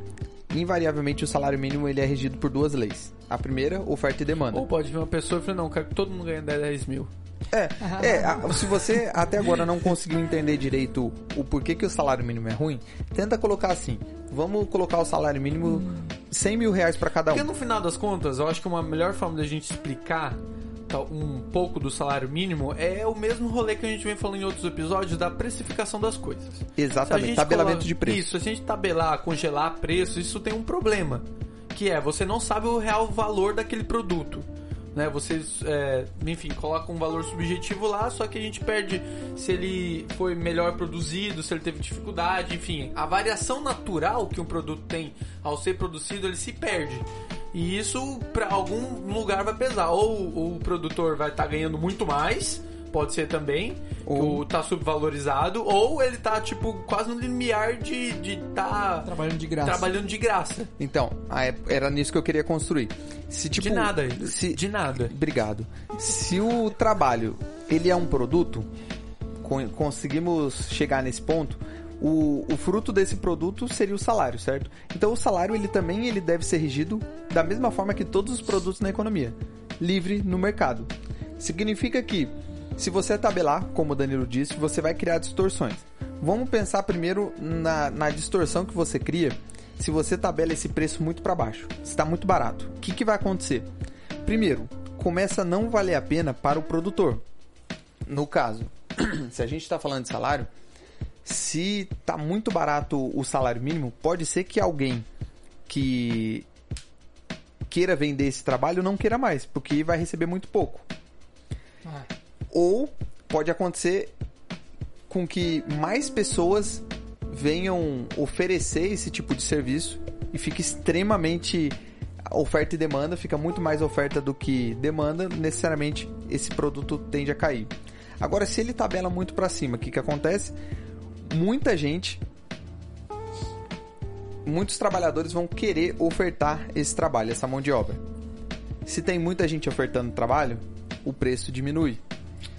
invariavelmente o salário mínimo ele é regido por duas leis. A primeira, oferta e demanda. Ou pode vir uma pessoa e falar, não, quero que todo mundo ganhe 10 mil. É, é, a- se você até agora não conseguiu entender direito o porquê que o salário mínimo é ruim, tenta colocar assim. Vamos colocar o salário mínimo 100 mil reais para cada Porque um. no final das contas, eu acho que uma melhor forma da gente explicar tal, um pouco do salário mínimo é o mesmo rolê que a gente vem falando em outros episódios da precificação das coisas. Exatamente, tabelamento coloca- de preço. Isso, se a gente tabelar, congelar preço, isso tem um problema. Que é, você não sabe o real valor daquele produto. Né? Vocês, é, enfim, colocam um valor subjetivo lá, só que a gente perde se ele foi melhor produzido, se ele teve dificuldade, enfim. A variação natural que um produto tem ao ser produzido, ele se perde. E isso, pra algum lugar, vai pesar. Ou o produtor vai estar ganhando muito mais, pode ser também, Ou- ou tá subvalorizado, ou ele tá, tipo, quase no limiar de, de tá Trabalhando de graça. trabalhando de graça. Então, era nisso que eu queria construir. Se, tipo, de nada, Se, de nada. Obrigado. Se o trabalho ele é um produto, con- conseguimos chegar nesse ponto, o, o fruto desse produto seria o salário, certo? Então o salário ele também ele deve ser regido da mesma forma que todos os produtos na economia, livre no mercado. Significa que se você tabelar, como o Danilo disse, você vai criar distorções. Vamos pensar primeiro na, na distorção que você cria se você tabela esse preço muito para baixo. Está muito barato. O que, que vai acontecer? Primeiro, começa a não valer a pena para o produtor. No caso, [CLEARS THROAT] se a gente está falando de salário, se está muito barato o salário mínimo, pode ser que alguém que queira vender esse trabalho não queira mais, porque vai receber muito pouco. Ou pode acontecer com que mais pessoas venham oferecer esse tipo de serviço e fique extremamente oferta e demanda, fica muito mais oferta do que demanda, necessariamente esse produto tende a cair. Agora, se ele tabela muito para cima, o que, que acontece? Muita gente, muitos trabalhadores vão querer ofertar esse trabalho, essa mão de obra. Se tem muita gente ofertando trabalho, o preço diminui.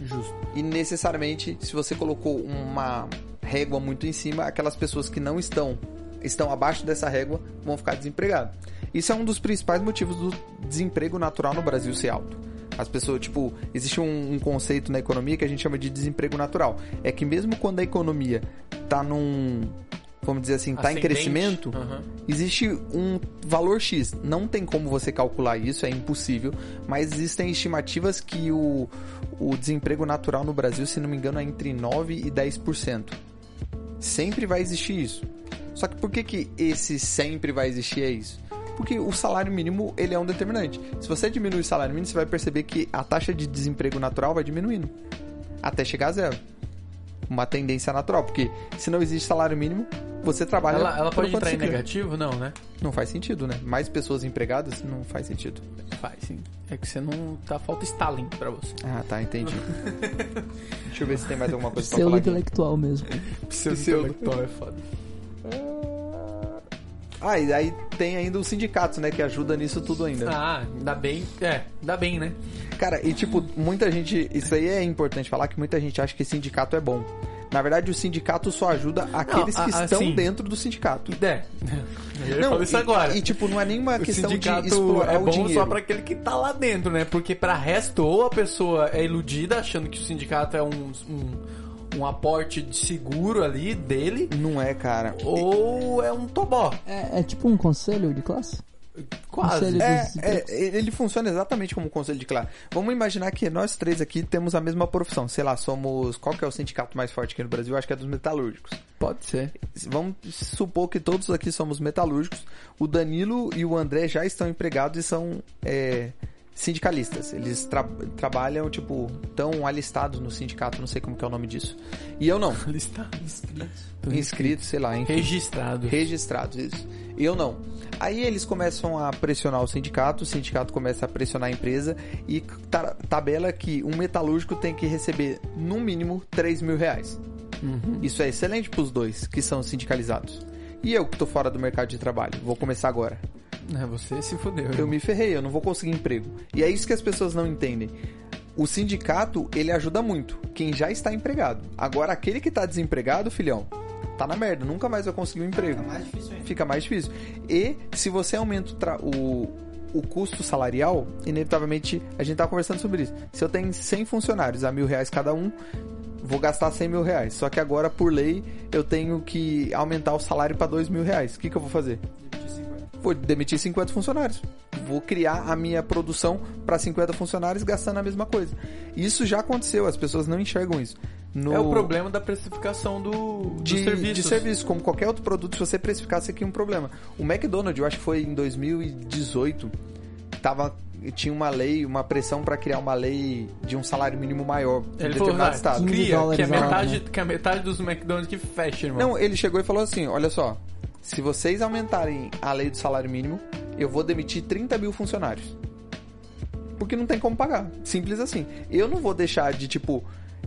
Justo. E necessariamente, se você colocou uma régua muito em cima, aquelas pessoas que não estão estão abaixo dessa régua vão ficar desempregadas. Isso é um dos principais motivos do desemprego natural no Brasil ser alto. As pessoas, tipo, existe um, um conceito na economia que a gente chama de desemprego natural. É que mesmo quando a economia tá num, vamos dizer assim, tá em crescimento, Aham. existe um valor X. Não tem como você calcular isso, é impossível, mas existem estimativas que o, o desemprego natural no Brasil, se não me engano, é entre 9 e 10%. Sempre vai existir isso. Só que por que, que esse sempre vai existir é isso? Porque o salário mínimo, ele é um determinante. Se você diminuir o salário mínimo, você vai perceber que a taxa de desemprego natural vai diminuindo. Até chegar a zero. Uma tendência natural, porque se não existe salário mínimo, você trabalha. Ela, ela pode entrar em quer. negativo? Não, né? Não faz sentido, né? Mais pessoas empregadas não faz sentido. Faz, sim. É que você não. Tá, falta Stalin pra você. Ah, tá, entendi. [LAUGHS] Deixa eu ver se tem mais alguma coisa pra Seu falar aqui. intelectual mesmo. Seu Pseudo. intelectual é foda. Ah, e aí tem ainda os sindicatos, né, que ajuda nisso tudo ainda. Ah, ainda bem. É, ainda bem, né? Cara, e tipo, muita gente. Isso aí é importante falar que muita gente acha que sindicato é bom. Na verdade, o sindicato só ajuda aqueles a- que estão assim, dentro do sindicato. É. [LAUGHS] Eu falar isso e, agora. E, tipo, não é nenhuma o questão de sindicato explorar é o bom dinheiro. só pra aquele que tá lá dentro, né? Porque pra resto, ou a pessoa é iludida achando que o sindicato é um, um, um aporte de seguro ali dele, Não é, cara. ou é um tobó. É, é tipo um conselho de classe? Quase. É, é, ele funciona exatamente como um conselho de classe. Vamos imaginar que nós três aqui temos a mesma profissão. Sei lá, somos. Qual que é o sindicato mais forte aqui no Brasil? Eu Acho que é dos metalúrgicos. Pode ser. Vamos supor que todos aqui somos metalúrgicos. O Danilo e o André já estão empregados e são é, sindicalistas. Eles tra- trabalham, tipo, estão alistados no sindicato, não sei como que é o nome disso. E eu não. [LAUGHS] Lista. Inscritos, sei lá, enfim. Registrado. Registrados, isso. Eu não. Aí eles começam a pressionar o sindicato, o sindicato começa a pressionar a empresa e ta- tabela que um metalúrgico tem que receber, no mínimo, 3 mil reais. Uhum. Isso é excelente pros dois que são sindicalizados. E eu que tô fora do mercado de trabalho, vou começar agora. É, você se fudeu. Eu me ferrei, eu não vou conseguir emprego. E é isso que as pessoas não entendem. O sindicato, ele ajuda muito quem já está empregado. Agora, aquele que tá desempregado, filhão, tá na merda, nunca mais vai conseguir um emprego. mais difícil ainda. Fica mais difícil. E se você aumenta o, o, custo salarial, inevitavelmente, a gente tá conversando sobre isso. Se eu tenho 100 funcionários a mil reais cada um, vou gastar 100 mil reais. Só que agora, por lei, eu tenho que aumentar o salário para 2 mil reais. O que, que eu vou fazer? Vou demitir 50 funcionários. Vou criar a minha produção para 50 funcionários gastando a mesma coisa. Isso já aconteceu, as pessoas não enxergam isso. No- É o problema da precificação do, de, dos serviços. de serviço, como qualquer outro produto, se você precificar, você cria um problema. O McDonald's, eu acho que foi em 2018, tava, tinha uma lei, uma pressão para criar uma lei de um salário mínimo maior em Ele falou, determinado ah, estado. 15 cria, que é, metade, né? que é metade dos McDonald's que fecha, irmão. Não, ele chegou e falou assim: olha só, se vocês aumentarem a lei do salário mínimo, eu vou demitir 30 mil funcionários. Porque não tem como pagar. Simples assim. Eu não vou deixar de, tipo.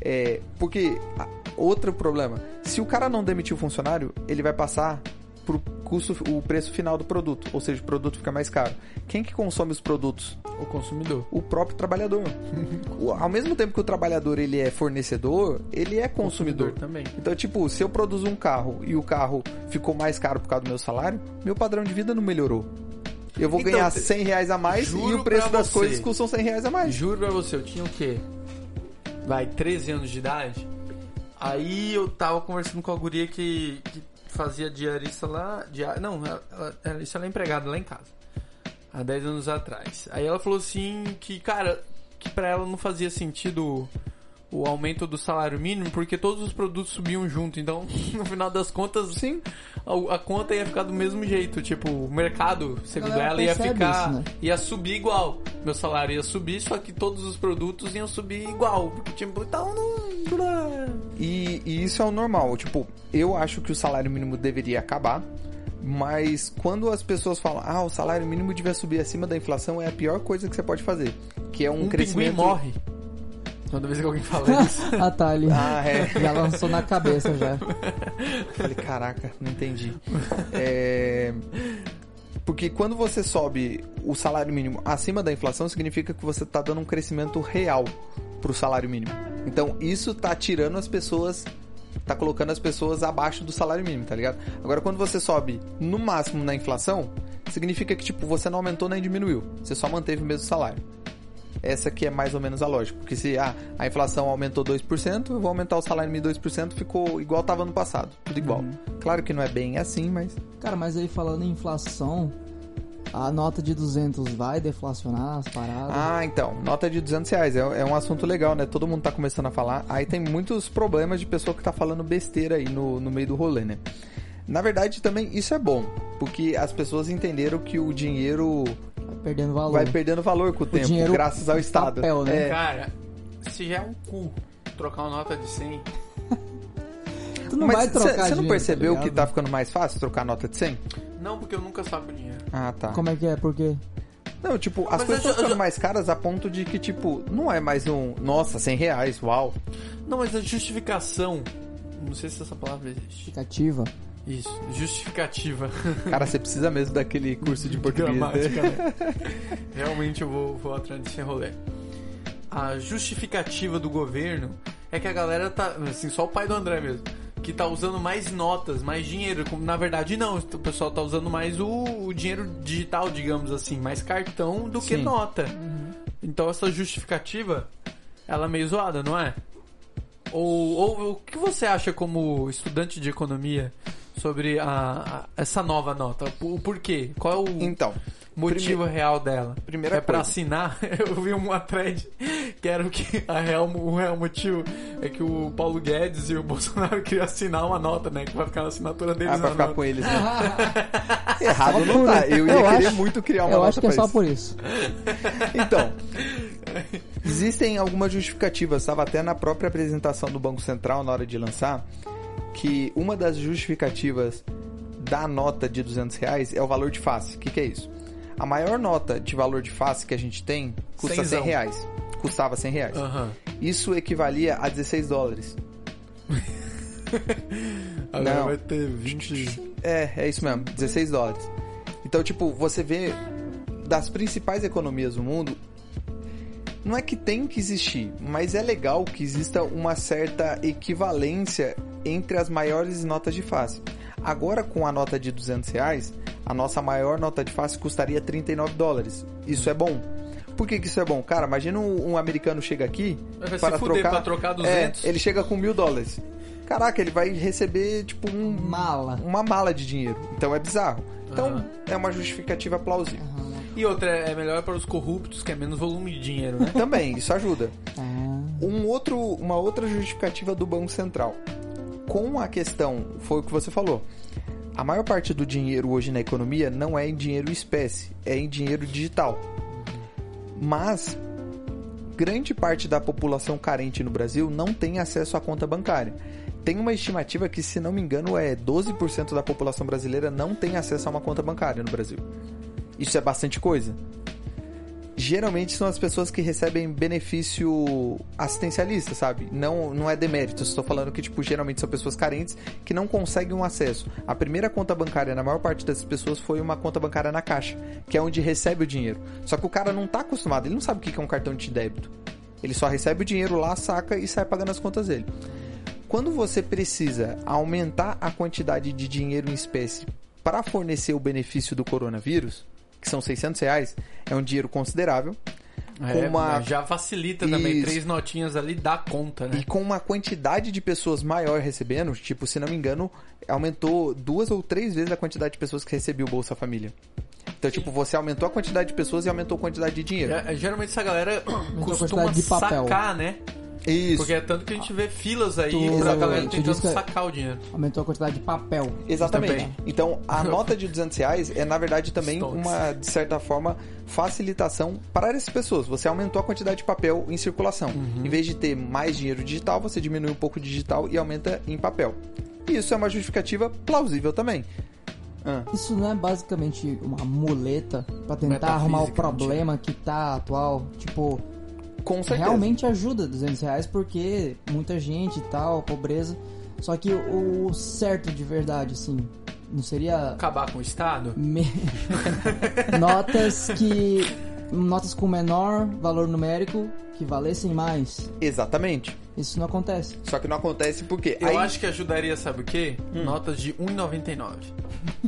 É, porque. a- Outro problema. Se o cara não demitir o funcionário, ele vai passar pro custo, o preço final do produto. Ou seja, o produto fica mais caro. Quem que consome os produtos? O consumidor. o próprio trabalhador. [LAUGHS] Ao mesmo tempo que o trabalhador ele é fornecedor, ele é consumidor. também. Então, tipo, se eu produzo um carro e o carro ficou mais caro por causa do meu salário, meu padrão de vida não melhorou. Eu vou Então, ganhar te- 100 reais a mais e o preço das você. coisas custam 100 reais a mais. Juro pra você, eu tinha o quê? Vai, 13 anos de idade. Aí eu tava conversando com a guria que, que fazia diarista lá. Dia, não, ela, ela- isso ela é empregada lá em casa. Há 10 anos atrás. Aí ela falou assim que, cara, que pra ela não fazia sentido o aumento do salário mínimo porque todos os produtos subiam junto. Então, [LAUGHS] no final das contas, Sim. a, a conta ia ficar do mesmo jeito. Tipo, o mercado, segundo ela, ia ficar. isso, né? ia subir igual. Meu salário ia subir, só que todos os produtos iam subir igual. Porque, tipo, então não. E, e isso é o normal. Tipo, eu acho que o salário mínimo deveria acabar. Mas quando as pessoas falam, ah, o salário mínimo devia subir acima da inflação, é a pior coisa que você pode fazer. Que é um, Um, crescimento. pinguim morre. Toda vez que alguém fala isso. [LAUGHS] ah, tá ali. Ah, é. Já lançou na cabeça já. Falei, caraca, não entendi. É... Porque quando você sobe o salário mínimo acima da inflação, significa que você está dando um crescimento real pro salário mínimo. Então, isso tá tirando as pessoas, tá colocando as pessoas abaixo do salário mínimo, tá ligado? Agora, quando você sobe no máximo na inflação, significa que, tipo, você não aumentou nem diminuiu. Você só manteve o mesmo salário. Essa que é mais ou menos a lógica. Porque se ah, a inflação aumentou 2%, eu vou aumentar o salário mínimo 2%, ficou igual estava no passado. Tudo igual. Claro que não é bem assim, mas... Cara, mas aí falando em inflação, a nota de 200 vai deflacionar as paradas? Ah, então, nota de 200 reais. É, é um assunto legal, né? Todo mundo tá começando a falar. Aí tem muitos problemas de pessoa que tá falando besteira aí no, no meio do rolê, né? Na verdade, também isso é bom, porque as pessoas entenderam que o dinheiro perdendo valor. vai perdendo valor com o, tempo, dinheiro graças ao Estado. papel, né? É, Cara, se já é um cu trocar uma nota de 100, Tu não vai Mas trocar você não dinheiro, percebeu tá que tá ficando mais fácil trocar nota de 100? não porque eu nunca saco dinheiro. Ah, tá. Como é que é? Por quê? Não, tipo, as Mas coisas estão ficando mais caras a ponto de que, tipo, não é mais um, nossa, 100 reais, uau. Não, mas a justificação, não sei se essa palavra existe. Justificativa. Isso, justificativa. [LAUGHS] Cara, você precisa mesmo daquele curso de português, né? Gramática, né? [LAUGHS] Realmente eu vou, vou atrás desse rolê. A justificativa do governo é que a galera tá. Assim, só o pai do André mesmo. Que tá usando mais notas, mais dinheiro. Como, na verdade, não. O pessoal tá usando mais o, o dinheiro digital, digamos assim. Mais cartão do que Sim. nota. Então essa justificativa, ela é meio zoada, não é? Ou, ou o que você acha como estudante de economia sobre a, a- essa nova nota? O porquê? Qual é o Então, motivo real dela? primeira é pra coisa. assinar? [LAUGHS] Eu vi uma thread que era o que a real, o real motivo é que o Paulo Guedes e o [LAUGHS] Bolsonaro queriam assinar uma nota, né? Que vai ficar na assinatura deles ah, pra ficar nota. com eles, né? [LAUGHS] Errado não tá. Eu ia eu querer acho- muito criar uma Eu nota acho que é só isso. por isso. Então, existem algumas justificativas, estava até na própria apresentação do Banco Central na hora de lançar, que uma das justificativas da nota de 200 reais é o valor de face. O que, que é isso? A maior nota de valor de face que a gente tem custa 100 Cenzão. reais. Custava 100 reais. Aham. Isso equivalia a 16 dólares. [LAUGHS] Agora Não. vai ter 20. É, é isso mesmo, 16 dólares. Então, tipo, você vê das principais economias do mundo, não é que tem que existir, mas é legal que exista uma certa equivalência entre as maiores notas de face. Agora, com a nota de 200 reais, a nossa maior nota de face custaria 39 dólares. Isso é bom. Por que, que isso é bom? Cara, imagina um, um americano chega aqui Vai se para fuder trocar, pra trocar 200. É, ele chega com mil dólares. Caraca, ele vai receber tipo um Mala. uma mala de dinheiro. Então é bizarro. Então Aham. é uma justificativa plausível. E outra, é melhor para os corruptos, que é menos volume de dinheiro, né? Também, isso ajuda. Ah, Um outro, uma outra justificativa do Banco Central. Com a questão, foi o que você falou. A maior parte do dinheiro hoje na economia não é em dinheiro espécie, é em dinheiro digital. Mas grande parte da população carente no Brasil não tem acesso à conta bancária. Tem uma estimativa que, se não me engano, é 12% da população brasileira não tem acesso a uma conta bancária no Brasil. Isso é bastante coisa. Geralmente são as pessoas que recebem benefício assistencialista, sabe? Não, não é demérito. Estou falando que, tipo, geralmente são pessoas carentes que não conseguem um acesso. A primeira conta bancária na maior parte dessas pessoas foi uma conta bancária na caixa, que é onde recebe o dinheiro. Só que o cara não tá acostumado, ele não sabe o que é um cartão de débito. Ele só recebe o dinheiro lá, saca e sai pagando as contas dele. Quando você precisa aumentar a quantidade de dinheiro em espécie para fornecer o benefício do coronavírus, que são 600 reais, é um dinheiro considerável. É, Com uma- mas já facilita também. Três notinhas ali dá conta, né? E com uma quantidade de pessoas maior recebendo, tipo, se não me engano, aumentou duas ou três vezes a quantidade de pessoas que recebeu o Bolsa Família. Então, tipo, você aumentou a quantidade de pessoas e aumentou a quantidade de dinheiro. É, geralmente essa galera costuma quantidade de papel. sacar, né? Isso. Porque é tanto que a gente vê filas aí Tu- pra galera tentando sacar o dinheiro. aumentou a quantidade de papel. Exatamente. Também. Então, a [LAUGHS] nota de 200 reais é, na verdade, também Stocks. uma, de certa forma, facilitação para essas pessoas. Você aumentou a quantidade de papel em circulação. Em vez de ter mais dinheiro digital, você diminui um pouco de digital e aumenta em papel. E isso é uma justificativa plausível também. Ah, Isso não é basicamente uma muleta pra tentar arrumar o problema que tá atual? Tipo, com certeza. realmente ajuda 200 reais porque muita gente e tal, pobreza. Só que o certo de verdade, assim, não seria Acabar com o Estado? me- [LAUGHS] notas que notas com menor valor numérico que valessem mais. Exatamente. Isso não acontece. Só que não acontece porque. Eu aí, acho que ajudaria, sabe o quê? Notas de 1,99.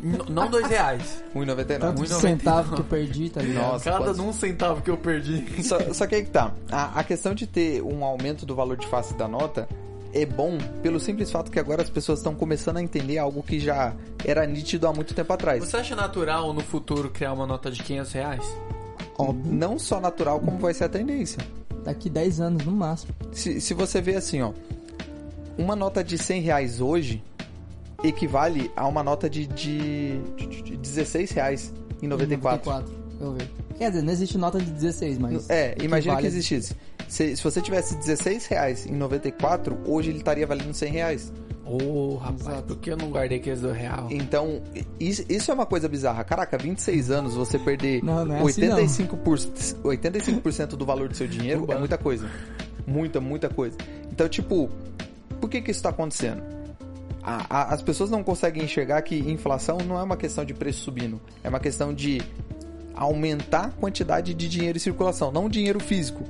N- não dois reais. [LAUGHS] 1,99. Tanto de 1,99. centavo que eu perdi, tá ligado? Nossa, Cada quase. um centavo que eu perdi. Só, [LAUGHS] só que aí que tá. A, a questão de ter um aumento do valor de face da nota é bom pelo simples fato que agora as pessoas estão começando a entender algo que já era nítido há muito tempo atrás. Você acha natural no futuro criar uma nota de 500 reais? Óbvio. Não só natural, como vai ser a tendência. Daqui 10 anos no máximo. Se, se você vê assim, ó, uma nota de 100 reais hoje equivale a uma nota de, de, de, de 16 reais em 94. 94. Eu vi. Quer dizer, não existe nota de 16, mas. É, imagina que existisse. Se, se você tivesse 16 reais em 94, hoje ele estaria valendo 100 reais. Ô, rapaz, Exato. por que eu não guardei aqueles do real? Então, isso, isso é uma coisa bizarra. Caraca, 26 anos você perder Não, não é assim, 85%, 85% do valor do seu dinheiro é muita coisa. Muita, muita coisa. Então, tipo, por que que isso tá acontecendo? A- a- as pessoas não conseguem enxergar que inflação não é uma questão de preço subindo. É uma questão de aumentar a quantidade de dinheiro em circulação. Não o dinheiro físico,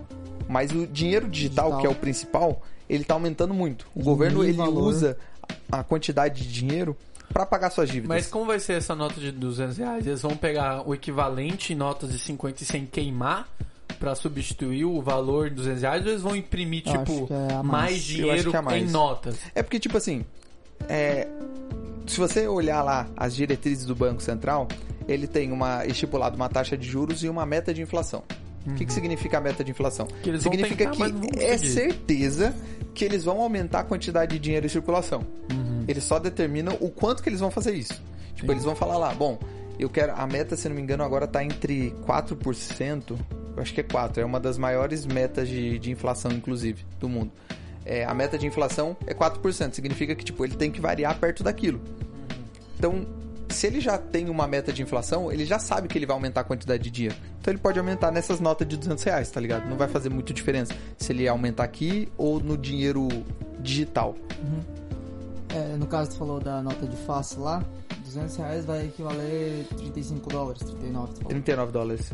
mas o dinheiro digital, Digital. que é o principal, ele tá aumentando muito. O governo, ele valor. usa a quantidade de dinheiro para pagar suas dívidas. Mas como vai ser essa nota de 200 reais? Eles vão pegar o equivalente em notas de 50 e 100 queimar pra substituir o valor de 200 reais ou eles vão imprimir, Eu tipo, é mais mais. Dinheiro é mais. em notas? É porque, tipo assim, é, se você olhar lá as diretrizes do Banco Central, ele tem uma estipulado uma taxa de juros e uma meta de inflação. O que, que significa a meta de inflação? Que significa tentar, que é certeza que eles vão aumentar a quantidade de dinheiro em circulação. Eles só determinam o quanto que eles vão fazer isso. Tipo, Sim. eles vão falar lá, bom, eu quero. A meta, se não me engano, agora tá entre 4%. Eu acho que é 4%. É uma das maiores metas de, de inflação, inclusive, do mundo. É, a meta de inflação é 4%. Significa que, tipo, ele tem que variar perto daquilo. Então, se ele já tem uma meta de inflação, ele já sabe que ele vai aumentar a quantidade de dinheiro. Então ele pode aumentar nessas notas de 200 reais, tá ligado? Não vai fazer muita diferença se ele aumentar aqui ou no dinheiro digital. É, no caso, tu falou da nota de face lá, 200 reais vai equivaler 35 dólares, 39, tu falou. 39 dólares.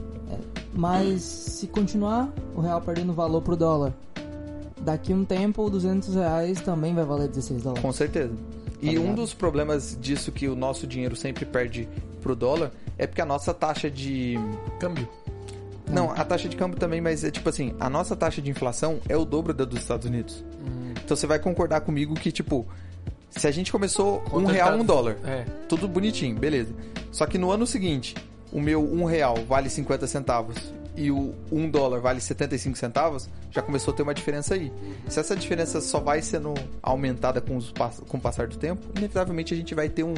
Mas se continuar o real perdendo valor pro dólar, daqui um tempo, 200 reais também vai valer 16 dólares. Com certeza. E Tá um dos problemas disso que o nosso dinheiro sempre perde pro dólar é porque a nossa taxa de. Câmbio. Não, a taxa de câmbio também, mas é tipo assim, a nossa taxa de inflação é o dobro da dos Estados Unidos. Então você vai concordar comigo que, tipo, se a gente começou um real, um dólar, É. tudo bonitinho, beleza. Só que no ano seguinte, o meu um real vale 50 centavos e o um dólar vale 75 centavos, já começou a ter uma diferença aí. Se essa diferença só vai sendo aumentada com, os, com o passar do tempo, inevitavelmente a gente vai ter um,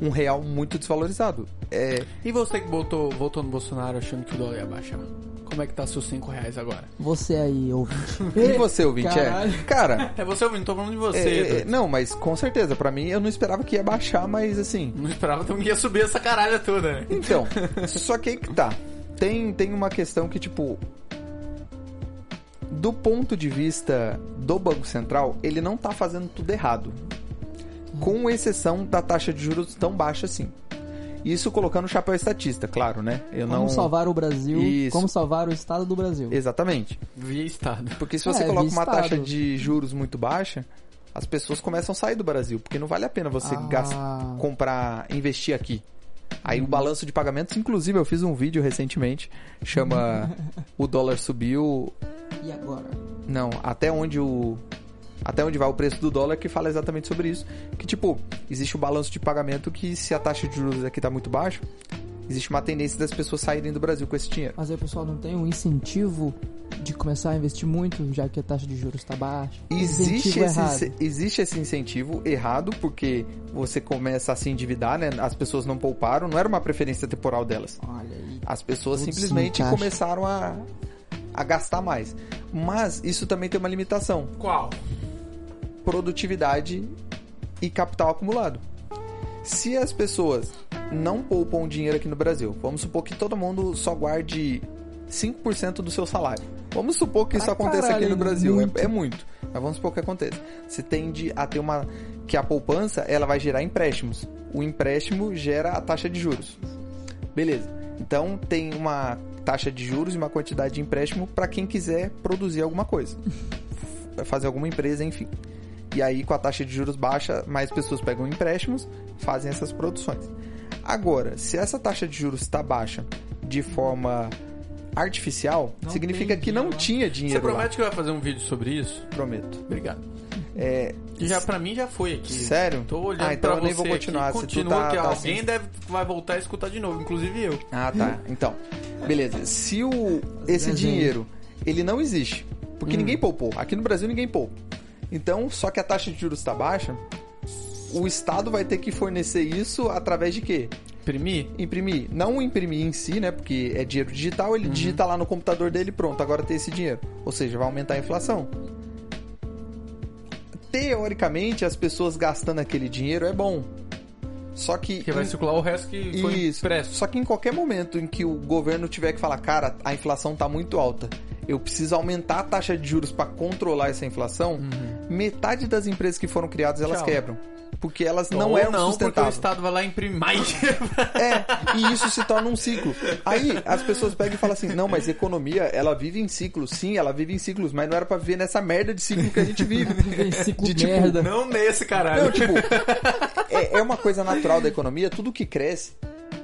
um real muito desvalorizado. É, E você que botou, votou no Bolsonaro achando que o dólar ia baixar? Como é que tá seus 5 reais agora? Você aí, ouvinte. [LAUGHS] e você, ouvinte? É, cara, [LAUGHS] É você ouvindo, tô falando de você. é, é, não, mas com certeza, pra mim eu não esperava que ia baixar, mas assim, Não esperava que ia subir essa caralha toda, né? Então, [LAUGHS] só que aí que tá. Tem, tem uma questão que, tipo. Do ponto de vista do Banco Central, ele não tá fazendo tudo errado. Com exceção da taxa de juros tão baixa assim. Isso colocando o chapéu estatista, claro, né? Eu Como não. salvar o Brasil, Isso. como salvar o estado do Brasil. Exatamente. Via Estado. Porque se você É, coloca uma Estado. taxa de juros muito baixa, as pessoas começam a sair do Brasil, porque não vale a pena você Ah. gastar, comprar, investir aqui. Aí o balanço de pagamentos, inclusive eu fiz um vídeo recentemente, chama O dólar subiu, E agora? não, até onde o até onde vai o preço do dólar que fala exatamente sobre isso, que tipo, existe o balanço de pagamento que se a taxa de juros aqui tá muito baixa, existe uma tendência das pessoas saírem do Brasil com esse dinheiro. Mas aí o pessoal não tem um incentivo de começar a investir muito, já que a taxa de juros está baixa. Existe esse, existe esse incentivo errado, porque você começa a se endividar, né? As pessoas não pouparam, não era uma preferência temporal delas. Olha aí. As pessoas simplesmente começaram a, a gastar mais. Mas isso também tem uma limitação: Qual? produtividade e capital acumulado. Se as pessoas não poupam dinheiro aqui no Brasil, vamos supor que todo mundo só guarde 5% do seu salário. Vamos supor que isso aconteça caralho, aqui no é Brasil. muito. É, é muito. Mas vamos supor que aconteça. Você tende a ter uma. que a poupança ela vai gerar empréstimos. O empréstimo gera a taxa de juros. Beleza. Então tem uma taxa de juros e uma quantidade de empréstimo para quem quiser produzir alguma coisa. fazer alguma empresa, enfim. E aí, com a taxa de juros baixa, mais pessoas pegam empréstimos, fazem essas produções. Agora, se essa taxa de juros está baixa de forma artificial, Não significa que não dinheiro lá. tinha Você dinheiro promete que vai fazer um vídeo sobre isso? lá. Prometo. Obrigado. É, E já pra mim já foi aqui. Sério? Tô olhando Ah, então pra eu nem você vou continuar, aqui. Continua tá- que tá alguém assim. deve vai voltar a escutar de novo, inclusive eu. Ah, tá. Então, beleza. Se o esse Desenho. dinheiro ele não existe, porque Hum. ninguém poupou. Aqui no Brasil ninguém poupa. Então, só que a taxa de juros está baixa, o Estado vai ter que fornecer isso através de quê? Imprimir? Imprimir. Não imprimir em si, né? Porque é dinheiro digital, ele digita lá no computador dele pronto, agora tem esse dinheiro. Ou seja, vai aumentar a inflação. Teoricamente, as pessoas gastando aquele dinheiro é bom. Só que. Porque vai em- circular o resto que foi Isso. expresso. Só que em qualquer momento em que o governo tiver que falar, cara, a inflação tá muito alta, eu preciso aumentar a taxa de juros para controlar essa inflação, metade das empresas que foram criadas elas Tchau. quebram. Porque elas não Ou eram não, porque o sustentáveis. Estado vai lá imprimir mais. [LAUGHS] É, e isso se torna um ciclo. Aí as pessoas pegam e falam assim: não, mas economia, ela vive em ciclos. Sim, ela vive em ciclos, mas não era pra viver nessa merda de ciclo que a gente vive. [LAUGHS] Tem ciclo De, tipo, merda. não nesse caralho. Não, tipo, é, é uma coisa natural da economia, tudo que cresce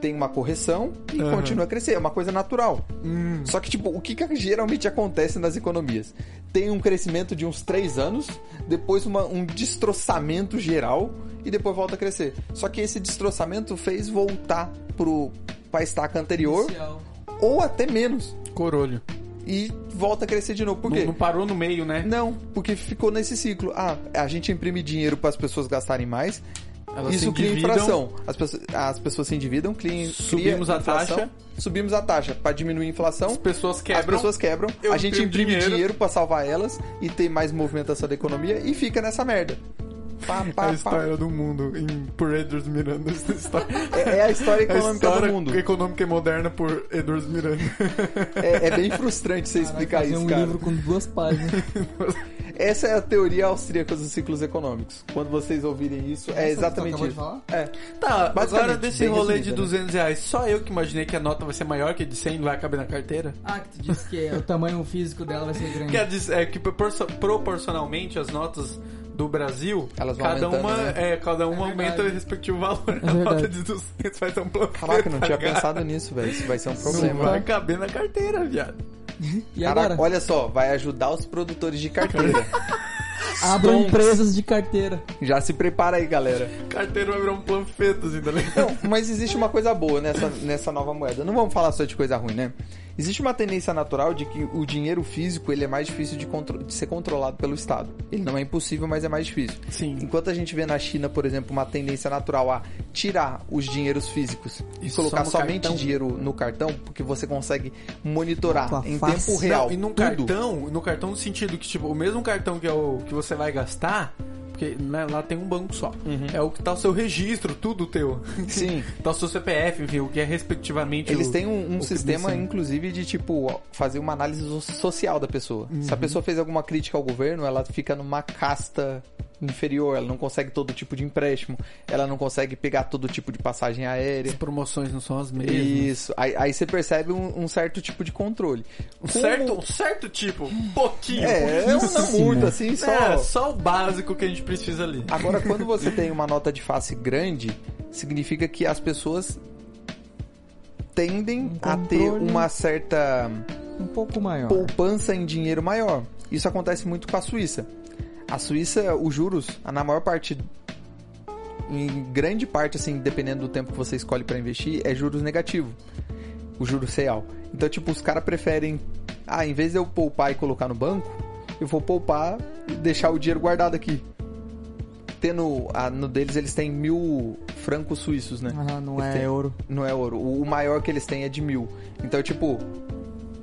tem uma correção e Aham. continua a crescer, é uma coisa natural. Hum. Só que, tipo, o que, que geralmente acontece nas economias? Tem um crescimento de uns três anos, depois uma- um destroçamento geral e depois volta a crescer. Só que esse destroçamento fez voltar pro, pra estaca anterior Inicial. ou até menos Corolho. e volta a crescer de novo. Por Não, quê? não parou no meio, né? Não, porque ficou nesse ciclo. Ah, a gente imprime dinheiro para as pessoas gastarem mais. Elas isso cria inflação. As pessoas, as pessoas se endividam, cria, Subimos cria a inflação, taxa. Subimos a taxa para diminuir a inflação. As pessoas As quebram. pessoas quebram, eu a gente imprime dinheiro, dinheiro. pra salvar elas e ter mais movimentação da economia e fica nessa merda. Pá, [LAUGHS] pá, a pá. história do mundo em, por Edward Miranda. Essa história. É, é a história [LAUGHS] A econômica história do mundo. econômica e moderna por Edward Miranda. É, é bem frustrante você Vai explicar fazer isso, um cara. livro com duas páginas. [LAUGHS] Essa é a teoria austríaca dos ciclos econômicos. Quando vocês ouvirem isso, é que exatamente isso. falar? É. Tá, agora desse rolê de resumida, né? 200 reais, só eu que imaginei que a nota vai ser maior que a de 100 não vai caber na carteira? Ah, que tu disse que o tamanho físico dela vai ser grande. Quer dizer, é que proporcio- proporcionalmente as notas do Brasil, Elas vão cada uma, né? é, cada uma É aumenta o respectivo valor. a verdade. nota de 200 vai ter um problema. Caraca, não tinha pensado nisso, velho. Isso vai ser um Não problema. vai caber na carteira, viado. E Caraca, agora? olha só, vai ajudar os produtores de carteira. [LAUGHS] Abram empresas de carteira. Já se prepara aí, galera. Carteira vai virar um panfleto, assim, tá ligado? Não, mas existe uma coisa boa nessa, nessa nova moeda. Não vamos falar só de coisa ruim, né? Existe uma tendência natural de que o dinheiro físico ele é mais difícil de, contro- de ser controlado pelo Estado. Ele não é impossível, mas é mais difícil. Sim. Enquanto a gente vê na China, por exemplo, uma tendência natural a tirar os dinheiros físicos e E colocar só no somente cartão. dinheiro no cartão, porque você consegue monitorar em face. tempo real Não, e tudo. cartão, no cartão no sentido que, tipo, o mesmo cartão que, é o, que você vai gastar, porque né, lá tem um banco só. É o que tá o seu registro, tudo teu. Sim. [LAUGHS] tá o seu CPF, enfim, o que é respectivamente Eles o- têm um, um sistema, inclusive, de tipo fazer uma análise so- social da pessoa. Se Uhum. a pessoa fez alguma crítica ao governo, ela fica numa casta inferior, ela não consegue todo tipo de empréstimo, ela não consegue pegar todo tipo de passagem aérea. As promoções não são as mesmas. Isso. Aí, aí você percebe um, um certo tipo de controle. Um Como- certo, um certo tipo, um pouquinho. É, não, não muito, assim, só. É, só o básico que a gente precisa ali. Agora, quando [LAUGHS] você tem uma nota de face grande, significa que as pessoas tendem Um a ter uma certa Um pouco maior. poupança em dinheiro maior. Isso acontece muito com a Suíça. A Suíça, os juros, na maior parte, em grande parte, assim, dependendo do tempo que você escolhe para investir, é juros negativo. O juros real. Então, tipo, os caras preferem, ah, em vez de eu poupar e colocar no banco, eu vou poupar e deixar o dinheiro guardado aqui. Tendo, a, no deles eles têm mil francos suíços, né? Ah, não Eles é têm- euro. não é ouro. O o maior que eles têm é de mil. Então, tipo,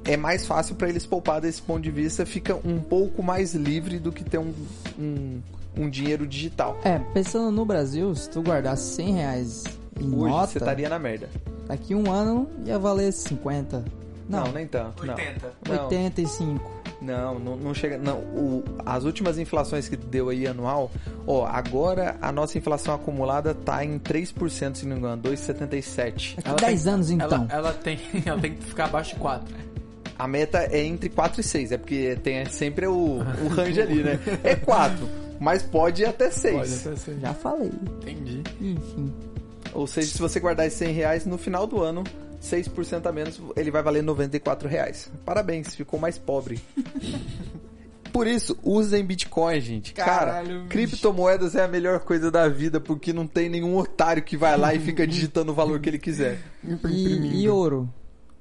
é mais fácil pra eles poupar desse ponto de vista. Fica um pouco mais livre do que ter um, um, um dinheiro digital. É, pensando no Brasil, se tu guardasse 100 reais em Hoje nota, você estaria na merda. daqui um ano ia valer 50. Não, Não, nem tanto. Não. 80. Não, 85. não, não, não chega. Não, o, as últimas inflações que deu aí anual, ó, agora a nossa inflação acumulada tá em 3%, se não me engano, 2,77. Daqui Ela 10 tem- anos então. Ela, ela tem, [LAUGHS] ela tem que ficar abaixo de 4. A meta é entre 4 e 6, é porque tem sempre o, o range ali, né? É 4, mas pode ir até 6. Pode até ser. Já falei. Entendi. Enfim. Ou seja, se você guardar esses 100 reais, no final do ano, 6% a menos, ele vai valer 94 reais. Parabéns, ficou mais pobre. [LAUGHS] Por isso, usem Bitcoin, gente. Caralho, Cara, bicho. criptomoedas é a melhor coisa da vida, porque não tem nenhum otário que vai lá e fica digitando o valor que ele quiser. E, e ouro?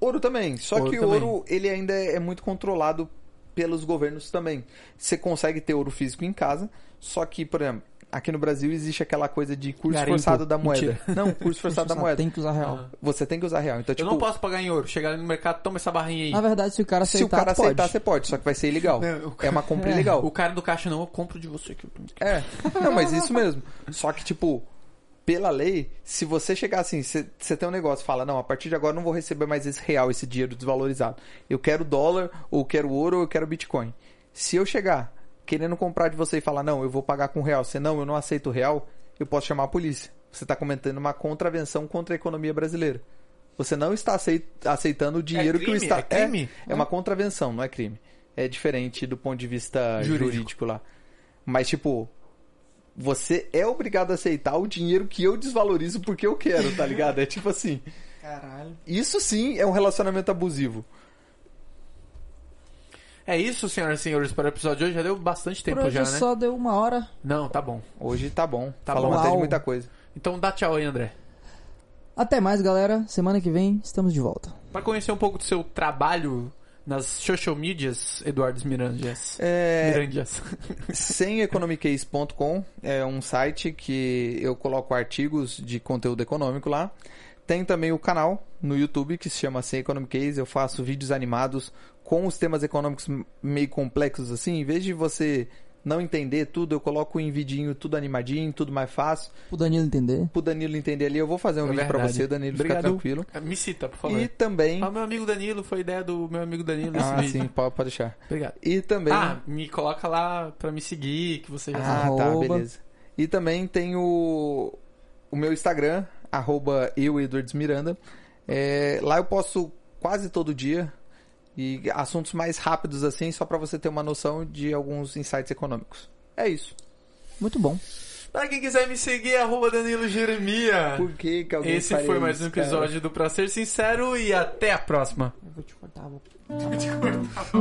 Ouro também. Só Ouro que o também. ouro, ele ainda é muito controlado pelos governos também. Você consegue ter ouro físico em casa, só que, por exemplo, aqui no Brasil existe aquela coisa de curso Garimpo. forçado da moeda. Mentira. Não, curso [LAUGHS] forçado da moeda. Tem que usar real. Você tem que usar real. Então, Eu tipo, não posso pagar em ouro. Chegar ali no mercado, toma essa barrinha aí. Na verdade, se o cara se aceitar, o cara pode. aceitar, você pode, só que vai ser ilegal. Não, o É uma compra É. ilegal. O cara do caixa não, eu compro de você aqui. É, não, mas isso mesmo. Só que, tipo, pela lei, se você chegar assim, você tem um negócio, fala, não, a partir de agora eu não vou receber mais esse real, esse dinheiro desvalorizado. Eu quero dólar, ou quero ouro, ou eu quero Bitcoin. Se eu chegar querendo comprar de você e falar, não, eu vou pagar com real, você não, eu não aceito real, eu posso chamar a polícia. Você está cometendo uma contravenção contra a economia brasileira. Você não está aceit- aceitando o dinheiro que o crime? Estado. É crime? É, uma contravenção, não é crime. É diferente do ponto de vista Jurídico. jurídico lá. Mas, tipo, você é obrigado a aceitar o dinheiro que eu desvalorizo porque eu quero, tá ligado? É tipo assim. Caralho. Isso sim é um relacionamento abusivo. É isso, senhoras e senhores, para o episódio de hoje. Já deu bastante tempo Por hoje já, né? só deu uma hora. Não, tá bom. Hoje tá bom. Tá Falamos bom. até de muita coisa. Então dá tchau aí, André. Até mais, galera. Semana que vem estamos de volta. Para conhecer um pouco do seu trabalho nas social medias, Eduardo Mirandias. É, Mirandias. [LAUGHS] semeconomicase.com é um site que eu coloco artigos de conteúdo econômico lá. Tem também o canal no YouTube que se chama Sem Economic Case. Eu faço vídeos animados com os temas econômicos meio complexos assim. Em vez de você não entender tudo, eu coloco em vidinho tudo animadinho, tudo mais fácil. O Danilo entender. Pro Danilo entender ali, eu vou fazer um É vídeo pra verdade. você, Danilo, Obrigado. ficar tranquilo. Me cita, por favor. E também. Ah, meu amigo Danilo, foi ideia do meu amigo Danilo esse Ah, vídeo. sim, pode, pode deixar. Obrigado. E também. Ah, me coloca lá pra me seguir, que você já sabe. Ah, tá, Arroba. beleza. E também tem o, o meu Instagram, arroba eu, Edwards Miranda. É, lá eu posto quase todo dia e assuntos mais rápidos assim, só pra você ter uma noção de alguns insights econômicos. É isso. Muito bom. Pra quem quiser me seguir, arroba Danilo Jeremia. Por que que alguém Esse foi mais um isso, cara? episódio do Pra Ser Sincero e até a próxima. Eu vou te cortar. Vou... [LAUGHS] Vou te cortar.